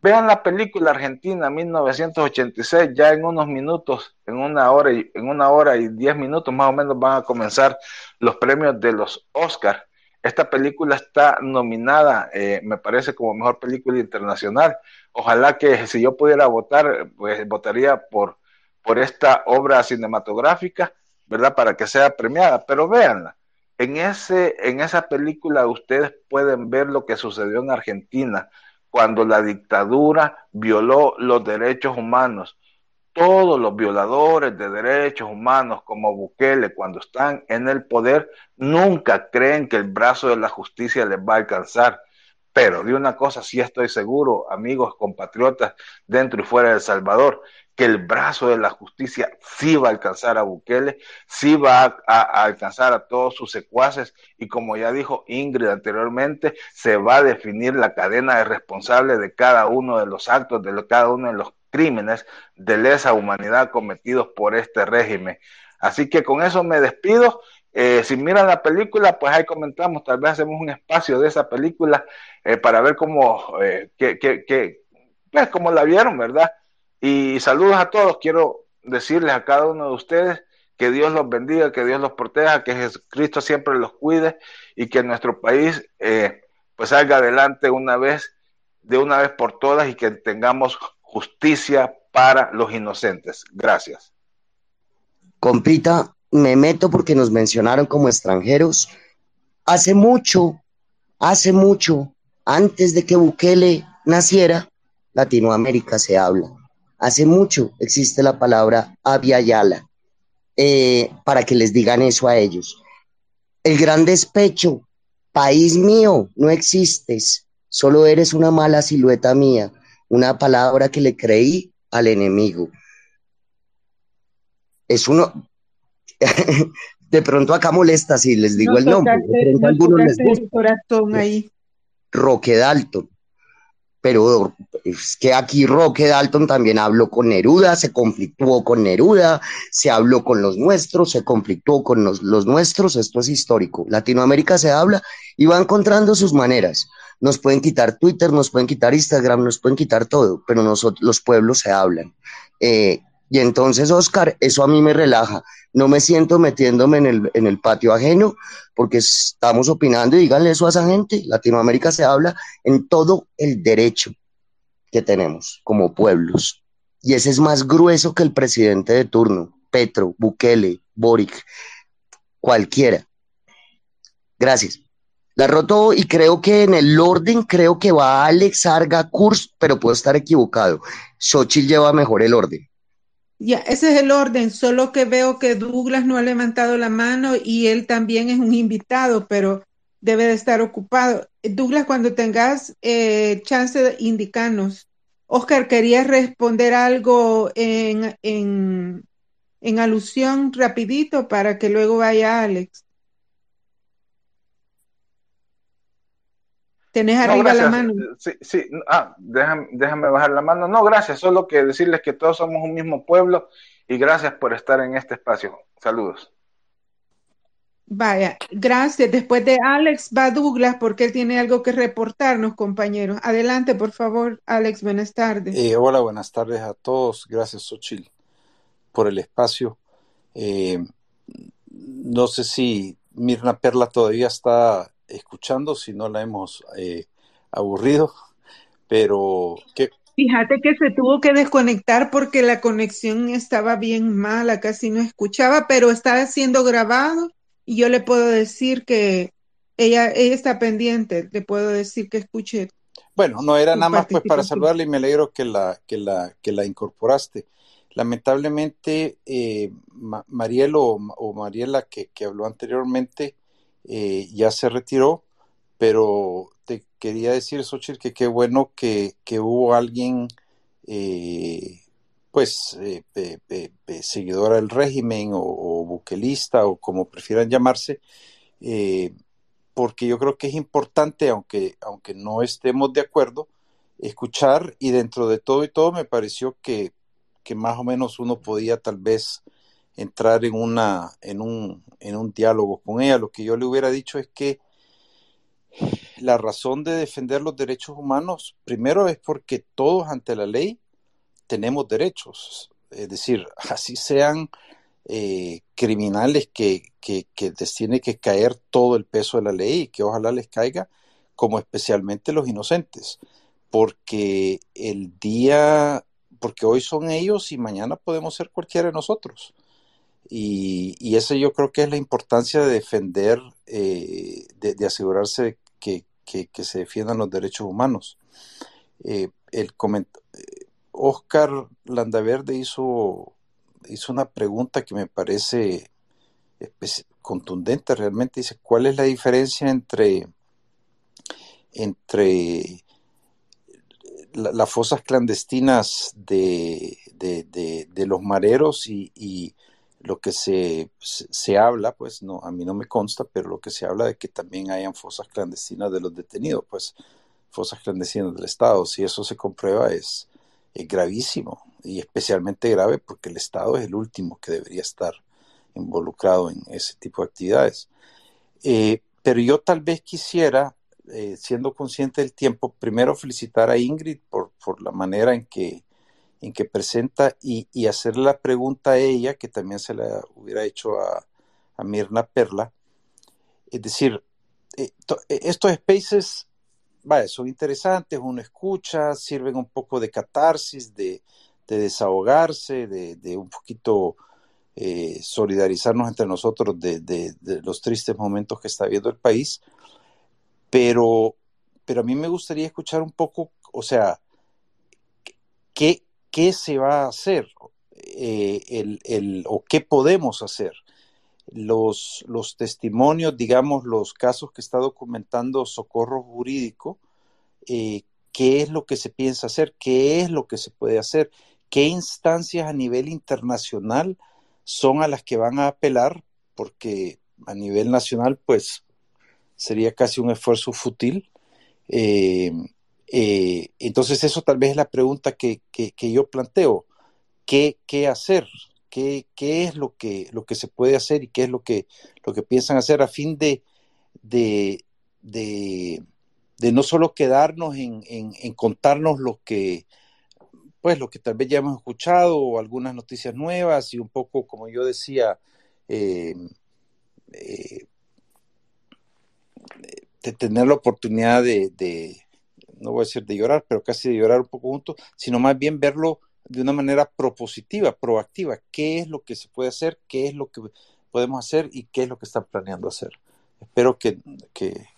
Vean la película Argentina 1986, ya en unos minutos, en una hora y en una hora y diez minutos más o menos van a comenzar los premios de los Oscars. Esta película está nominada, eh, me parece, como mejor película internacional. Ojalá que si yo pudiera votar, pues votaría por, por esta obra cinematográfica, ¿verdad? Para que sea premiada. Pero véanla, en, ese, en esa película ustedes pueden ver lo que sucedió en Argentina cuando la dictadura violó los derechos humanos. Todos los violadores de derechos humanos como Bukele cuando están en el poder nunca creen que el brazo de la justicia les va a alcanzar. Pero de una cosa sí estoy seguro, amigos, compatriotas dentro y fuera de El Salvador, que el brazo de la justicia sí va a alcanzar a Bukele, sí va a, alcanzar a todos sus secuaces y como ya dijo Ingrid anteriormente, se va a definir la cadena de responsables de cada uno de los actos, de cada uno de los crímenes de lesa humanidad cometidos por este régimen. Así que con eso me despido. Eh, si miran la película, pues ahí comentamos, tal vez hacemos un espacio de esa película eh, para ver cómo, eh, que, pues, cómo la vieron, ¿verdad? Y saludos a todos. Quiero decirles a cada uno de ustedes que Dios los bendiga, que Dios los proteja, que Jesucristo siempre los cuide y que nuestro país eh, pues salga adelante una vez, de una vez por todas y que tengamos justicia para los inocentes. Gracias. Compita, me meto porque nos mencionaron como extranjeros. Hace mucho, hace mucho, antes de que Bukele naciera, Latinoamérica se habla Hace mucho existe la palabra Yala eh, para que les digan eso a ellos. El gran despecho, país mío, no existes. Solo eres una mala silueta mía, una palabra que le creí al enemigo. Es uno, de pronto acá molesta si les digo el nombre, de pronto algunos les gusta. ahí. Roque Dalton pero es que aquí Roque Dalton también habló con Neruda, se conflictuó con Neruda, se habló con los nuestros, se conflictuó con los, nuestros, esto es histórico. Latinoamérica se habla y va encontrando sus maneras. Nos pueden quitar Twitter, nos pueden quitar Instagram, nos pueden quitar todo, pero nosotros, los pueblos se hablan. Eh, y entonces, Oscar, eso a mí me relaja. No me siento metiéndome en el, en el patio ajeno porque estamos opinando y díganle eso a esa gente. Latinoamérica se habla en todo el derecho que tenemos como pueblos. Y ese es más grueso que el presidente de turno, Petro, Bukele, Boric, cualquiera. Gracias. La roto y creo que en el orden creo que va Alex Arga pero puedo estar equivocado. Xochitl lleva mejor el orden. Ya, ese es el orden, solo que veo que Douglas no ha levantado la mano y él también es un invitado, pero debe de estar ocupado. Douglas, cuando tengas eh, chance de indicarnos. Oscar, ¿querías responder algo en, en, en alusión rapidito para que luego vaya Alex? Tenés arriba la mano. Sí, sí. Ah, déjame, bajar la mano. No, gracias. Solo que decirles que todos somos un mismo pueblo y gracias por estar en este espacio. Saludos. Vaya, gracias. Después de Alex va Douglas porque él tiene algo que reportarnos, compañeros. Adelante, por favor, Alex. Buenas tardes. Eh, hola, buenas tardes a todos. Gracias, Xochil, por el espacio. Eh, no sé si Mirna Perla todavía está escuchando, si no la hemos eh, aburrido, pero que... Fíjate que se tuvo que desconectar porque la conexión estaba bien mala, casi no escuchaba, pero está siendo grabado y yo le puedo decir que ella, ella está pendiente, le puedo decir que escuche. Bueno, no era nada más pues para saludarle y me alegro que la, que la, que la incorporaste. Lamentablemente, eh, Marielo o, Mariela que, que, habló anteriormente, eh, ya se retiró, pero te quería decir, Xochitl, que qué bueno que, hubo alguien, eh, pues, eh, seguidora del régimen o, buquelista o como prefieran llamarse, porque yo creo que es importante, aunque, aunque no estemos de acuerdo, escuchar y dentro de todo y todo me pareció que, que más o menos uno podía tal vez entrar en, una, en, un, en un diálogo con ella. Lo que yo le hubiera dicho es que la razón de defender los derechos humanos, primero es porque todos ante la ley tenemos derechos. Es decir, así sean eh, criminales que, que, que, les tiene que caer todo el peso de la ley y que ojalá les caiga, como especialmente los inocentes. Porque el día, porque hoy son ellos y mañana podemos ser cualquiera de nosotros. Y, y esa yo creo que es la importancia de defender, eh, de, asegurarse que, que, se defiendan los derechos humanos. Eh, el Oscar Landaverde hizo, hizo una pregunta que me parece contundente realmente. Dice, ¿cuál es la diferencia entre, entre las fosas clandestinas de, de, de, los mareros y lo que se, se, habla, pues no, a mí no me consta, pero lo que se habla de que también hayan fosas clandestinas de los detenidos, pues fosas clandestinas del Estado, si eso se comprueba es, gravísimo y especialmente grave porque el Estado es el último que debería estar involucrado en ese tipo de actividades. Eh, pero yo tal vez quisiera, eh, siendo consciente del tiempo, primero felicitar a Ingrid por, por la manera en que en que presenta y, y hacerle la pregunta a ella, que también se la hubiera hecho a, Mirna Perla. Es decir, eh, eh, estos spaces vaya, son interesantes, uno escucha, sirven un poco de catarsis, de, desahogarse, de, un poquito eh, solidarizarnos entre nosotros de, de, los tristes momentos que está viviendo el país. Pero, pero a mí me gustaría escuchar un poco, o sea, ¿qué, qué se va a hacer eh, el, o qué podemos hacer. Los, los, testimonios, digamos, los casos que está documentando Socorro Jurídico, eh, qué es lo que se piensa hacer, qué es lo que se puede hacer, qué instancias a nivel internacional son a las que van a apelar, porque a nivel nacional, pues sería casi un esfuerzo fútil. Eh, eh, entonces, eso tal vez es la pregunta que, yo planteo. ¿Qué, qué hacer? ¿Qué, ¿Qué, es lo que, lo que se puede hacer y qué es lo que, lo que piensan hacer a fin de, de, de, no solo quedarnos en, en, contarnos lo que, pues lo que tal vez ya hemos escuchado o algunas noticias nuevas y un poco, como yo decía, eh, eh, de tener la oportunidad de, no voy a decir de llorar, pero casi de llorar un poco juntos, sino más bien verlo de una manera propositiva, proactiva. ¿Qué es lo que se puede hacer? ¿Qué es lo que podemos hacer? ¿Y qué es lo que están planeando hacer? Espero que,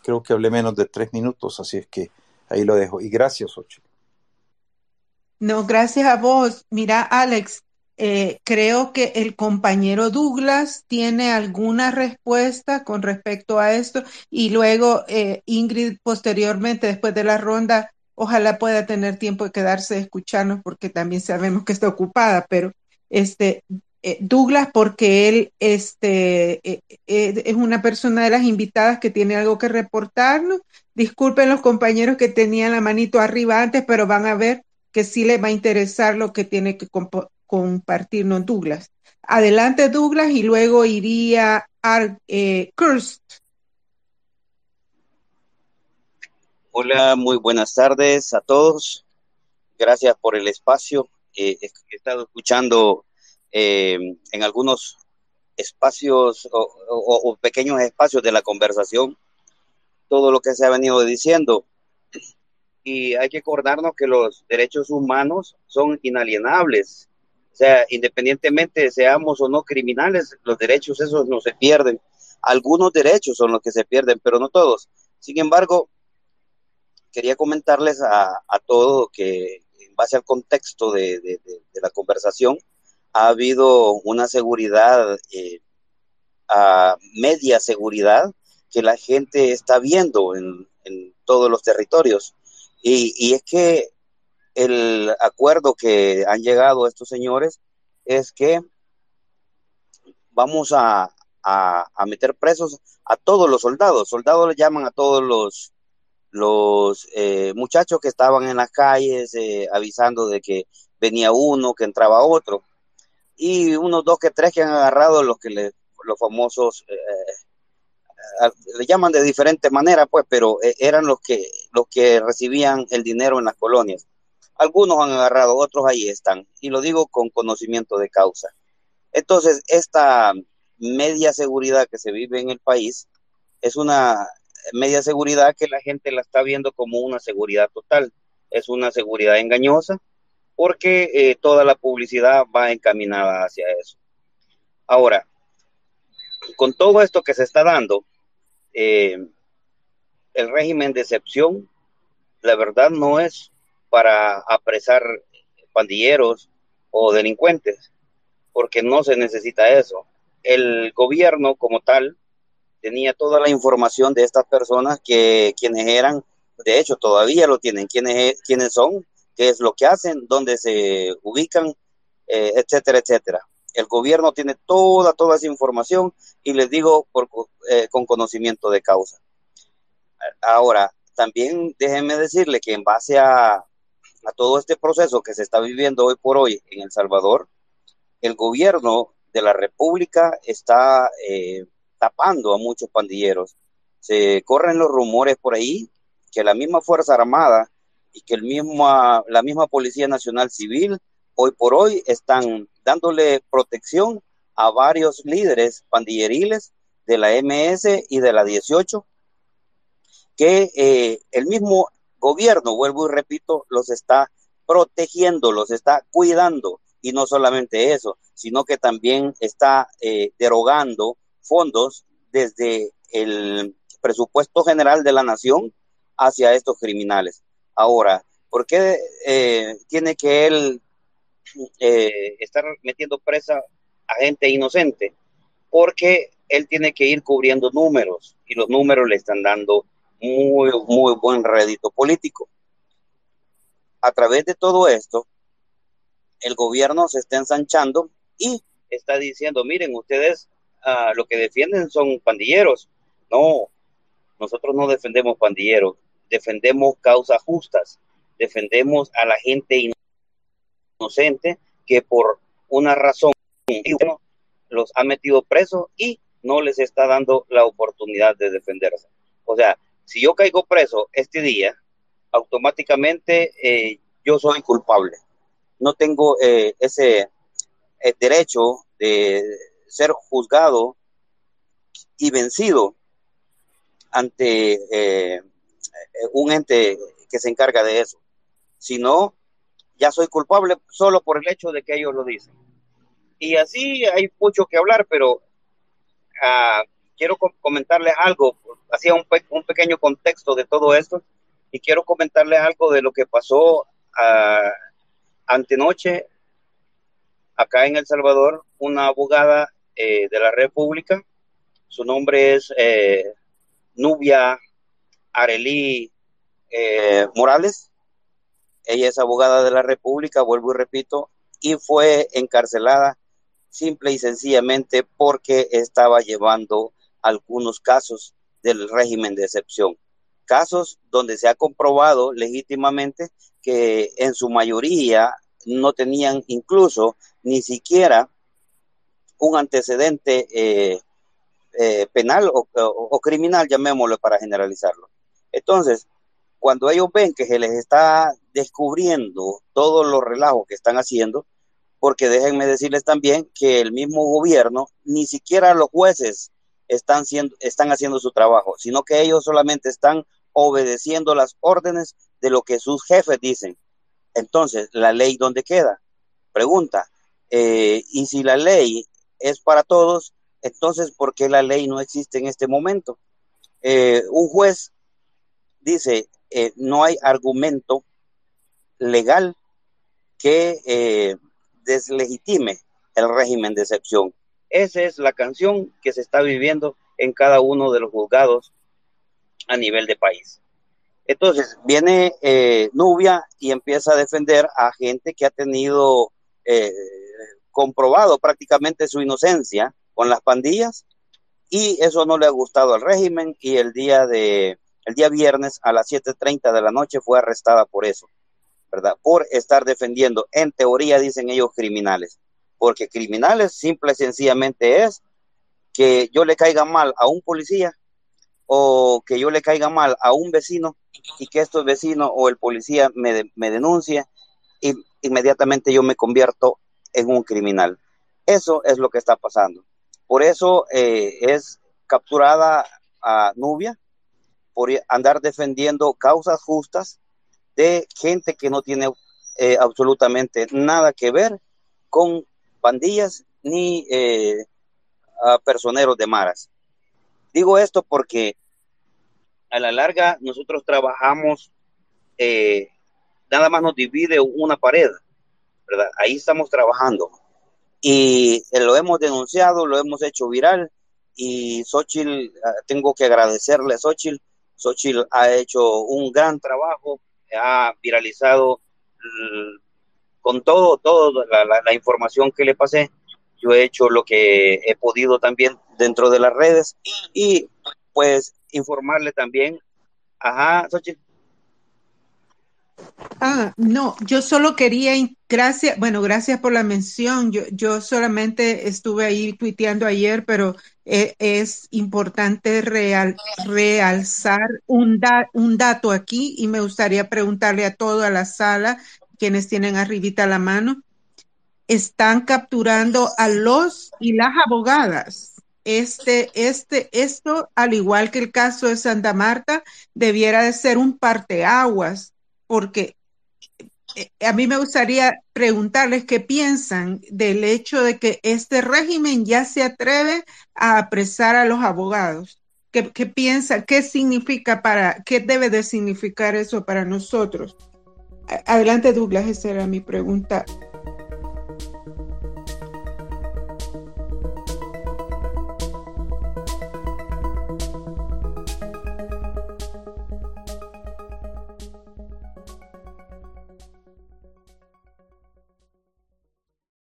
creo que hablé menos de tres minutos, así es que ahí lo dejo. Y gracias, Ochi. No, gracias a vos. Mira, Alex, eh, creo que el compañero Douglas tiene alguna respuesta con respecto a esto y luego eh, Ingrid posteriormente, después de la ronda, ojalá pueda tener tiempo de quedarse escucharnos porque también sabemos que está ocupada, pero este, eh, Douglas, porque él este, es una persona de las invitadas que tiene algo que reportarnos. Disculpen los compañeros que tenían la manito arriba antes, pero van a ver que sí le va a interesar lo que tiene que compartirnos Douglas. Adelante Douglas y luego iría a eh, Kirst. Hola, muy buenas tardes a todos. Gracias por el espacio. Eh, he estado escuchando eh, en algunos espacios o, pequeños espacios de la conversación todo lo que se ha venido diciendo y hay que acordarnos que los derechos humanos son inalienables. O sea, independientemente seamos o no criminales, los derechos esos no se pierden. Algunos derechos son los que se pierden, pero no todos. Sin embargo, quería comentarles a, a todos que en base al contexto de, de, la conversación, ha habido una seguridad, eh, a media seguridad, que la gente está viendo en, en todos los territorios. Y, es que el acuerdo que han llegado estos señores es que vamos a, meter presos a todos los soldados. Soldados le llaman a todos los, los eh, muchachos que estaban en las calles eh, avisando de que venía uno, que entraba otro. Y unos dos que tres que han agarrado los que le, los famosos eh, le llaman de diferente manera, pues, pero eh, eran los que, los que recibían el dinero en las colonias. Algunos han agarrado, otros ahí están, y lo digo con conocimiento de causa. Entonces, esta media seguridad que se vive en el país es una media seguridad que la gente la está viendo como una seguridad total. Es una seguridad engañosa porque eh, toda la publicidad va encaminada hacia eso. Ahora, con todo esto que se está dando, eh, el régimen de excepción, la verdad no es para apresar pandilleros o delincuentes, porque no se necesita eso. El gobierno como tal tenía toda la información de estas personas que quienes eran, de hecho todavía lo tienen, quiénes, quiénes son, qué es lo que hacen, dónde se ubican, eh, etcétera, etcétera. El gobierno tiene toda, toda esa información y les digo eh, con conocimiento de causa. Ahora, también déjenme decirle que en base a, a todo este proceso que se está viviendo hoy por hoy en El Salvador, el gobierno de la República está eh, tapando a muchos pandilleros. Se corren los rumores por ahí que la misma Fuerza Armada y que el mismo, la misma Policía Nacional Civil hoy por hoy están dándole protección a varios líderes pandilleriles de la MS y de la 18, que eh, el mismo gobierno, vuelvo y repito, los está protegiendo, los está cuidando. Y no solamente eso, sino que también está eh, derogando fondos desde el presupuesto general de la nación hacia estos criminales. Ahora, ¿por qué eh, tiene que él eh, estar metiendo presa a gente inocente, porque él tiene que ir cubriendo números y los números le están dando muy, muy buen rédito político. a través de todo esto, el gobierno se está ensanchando y está diciendo, miren, ustedes uh, lo que defienden son pandilleros. No, nosotros no defendemos pandilleros, defendemos causas justas, defendemos a la gente inocente que por una razón los ha metido presos y no les está dando la oportunidad de defenderse. O sea, si yo caigo preso este día, automáticamente eh, yo soy culpable. No tengo eh, ese eh, derecho de ser juzgado y vencido ante un ente que se encarga de eso. Si no, ya soy culpable solo por el hecho de que ellos lo dicen. Y así hay mucho que hablar, pero uh, quiero comentarles algo, hacía un, un, pequeño contexto de todo esto y quiero comentarles algo de lo que pasó uh, antenoche acá en El Salvador, una abogada eh, de la República, su nombre es eh, Nubia Arelí eh, Morales, ella es abogada de la República, vuelvo y repito, y fue encarcelada simple y sencillamente porque estaba llevando algunos casos del régimen de excepción. Casos donde se ha comprobado legítimamente que en su mayoría no tenían incluso ni siquiera un antecedente eh, eh, penal o, o, criminal, llamémoslo para generalizarlo. Entonces, cuando ellos ven que se les está descubriendo todos los relajos que están haciendo, porque déjenme decirles también que el mismo gobierno, ni siquiera los jueces están, siendo, están haciendo su trabajo, sino que ellos solamente están obedeciendo las órdenes de lo que sus jefes dicen. Entonces, ¿la ley dónde queda? Pregunta. Eh, y si la ley es para todos, entonces, ¿por qué la ley no existe en este momento? Eh, un juez dice, eh, no hay argumento legal que deslegitime el régimen de excepción. Esa es la canción que se está viviendo en cada uno de los juzgados a nivel de país. Entonces, viene eh, Nubia y empieza a defender a gente que ha tenido eh, comprobado prácticamente su inocencia con las pandillas y eso no le ha gustado al régimen y el día de el día viernes a las 7:30 de la noche fue arrestada por eso. ¿verdad? Por estar defendiendo, en teoría dicen ellos criminales, porque criminales simple y sencillamente es que yo le caiga mal a un policía o que yo le caiga mal a un vecino y que estos vecinos o el policía me, me denuncie y inmediatamente yo me convierto en un criminal. Eso es lo que está pasando. Por eso eh, es capturada a Nubia por andar defendiendo causas justas de gente que no tiene eh, absolutamente nada que ver con pandillas ni eh, a personeros de maras. Digo esto porque a la larga nosotros trabajamos, eh, nada más nos divide una pared, ¿verdad? Ahí estamos trabajando. Y lo hemos denunciado, lo hemos hecho viral y Xochitl, ah, tengo que agradecerle a Xochitl, Xochitl ha hecho un gran trabajo ha viralizado con todo, todo la, información que le pasé. Yo he hecho lo que he podido también dentro de las redes y pues informarle también. Ajá, Xochitl. Ah, no, yo solo quería, gracias, bueno, gracias por la mención. Yo, yo solamente estuve ahí tuiteando ayer, pero eh, es importante real, realzar un, un dato aquí y me gustaría preguntarle a toda la sala, quienes tienen arribita la mano, están capturando a los y las abogadas. Este, este, esto, al igual que el caso de Santa Marta, debiera de ser un parteaguas, porque eh, a mí me gustaría preguntarles qué piensan del hecho de que este régimen ya se atreve a apresar a los abogados. ¿Qué, qué piensa? ¿Qué significa para, qué debe de significar eso para nosotros? Adelante, Douglas, esa era mi pregunta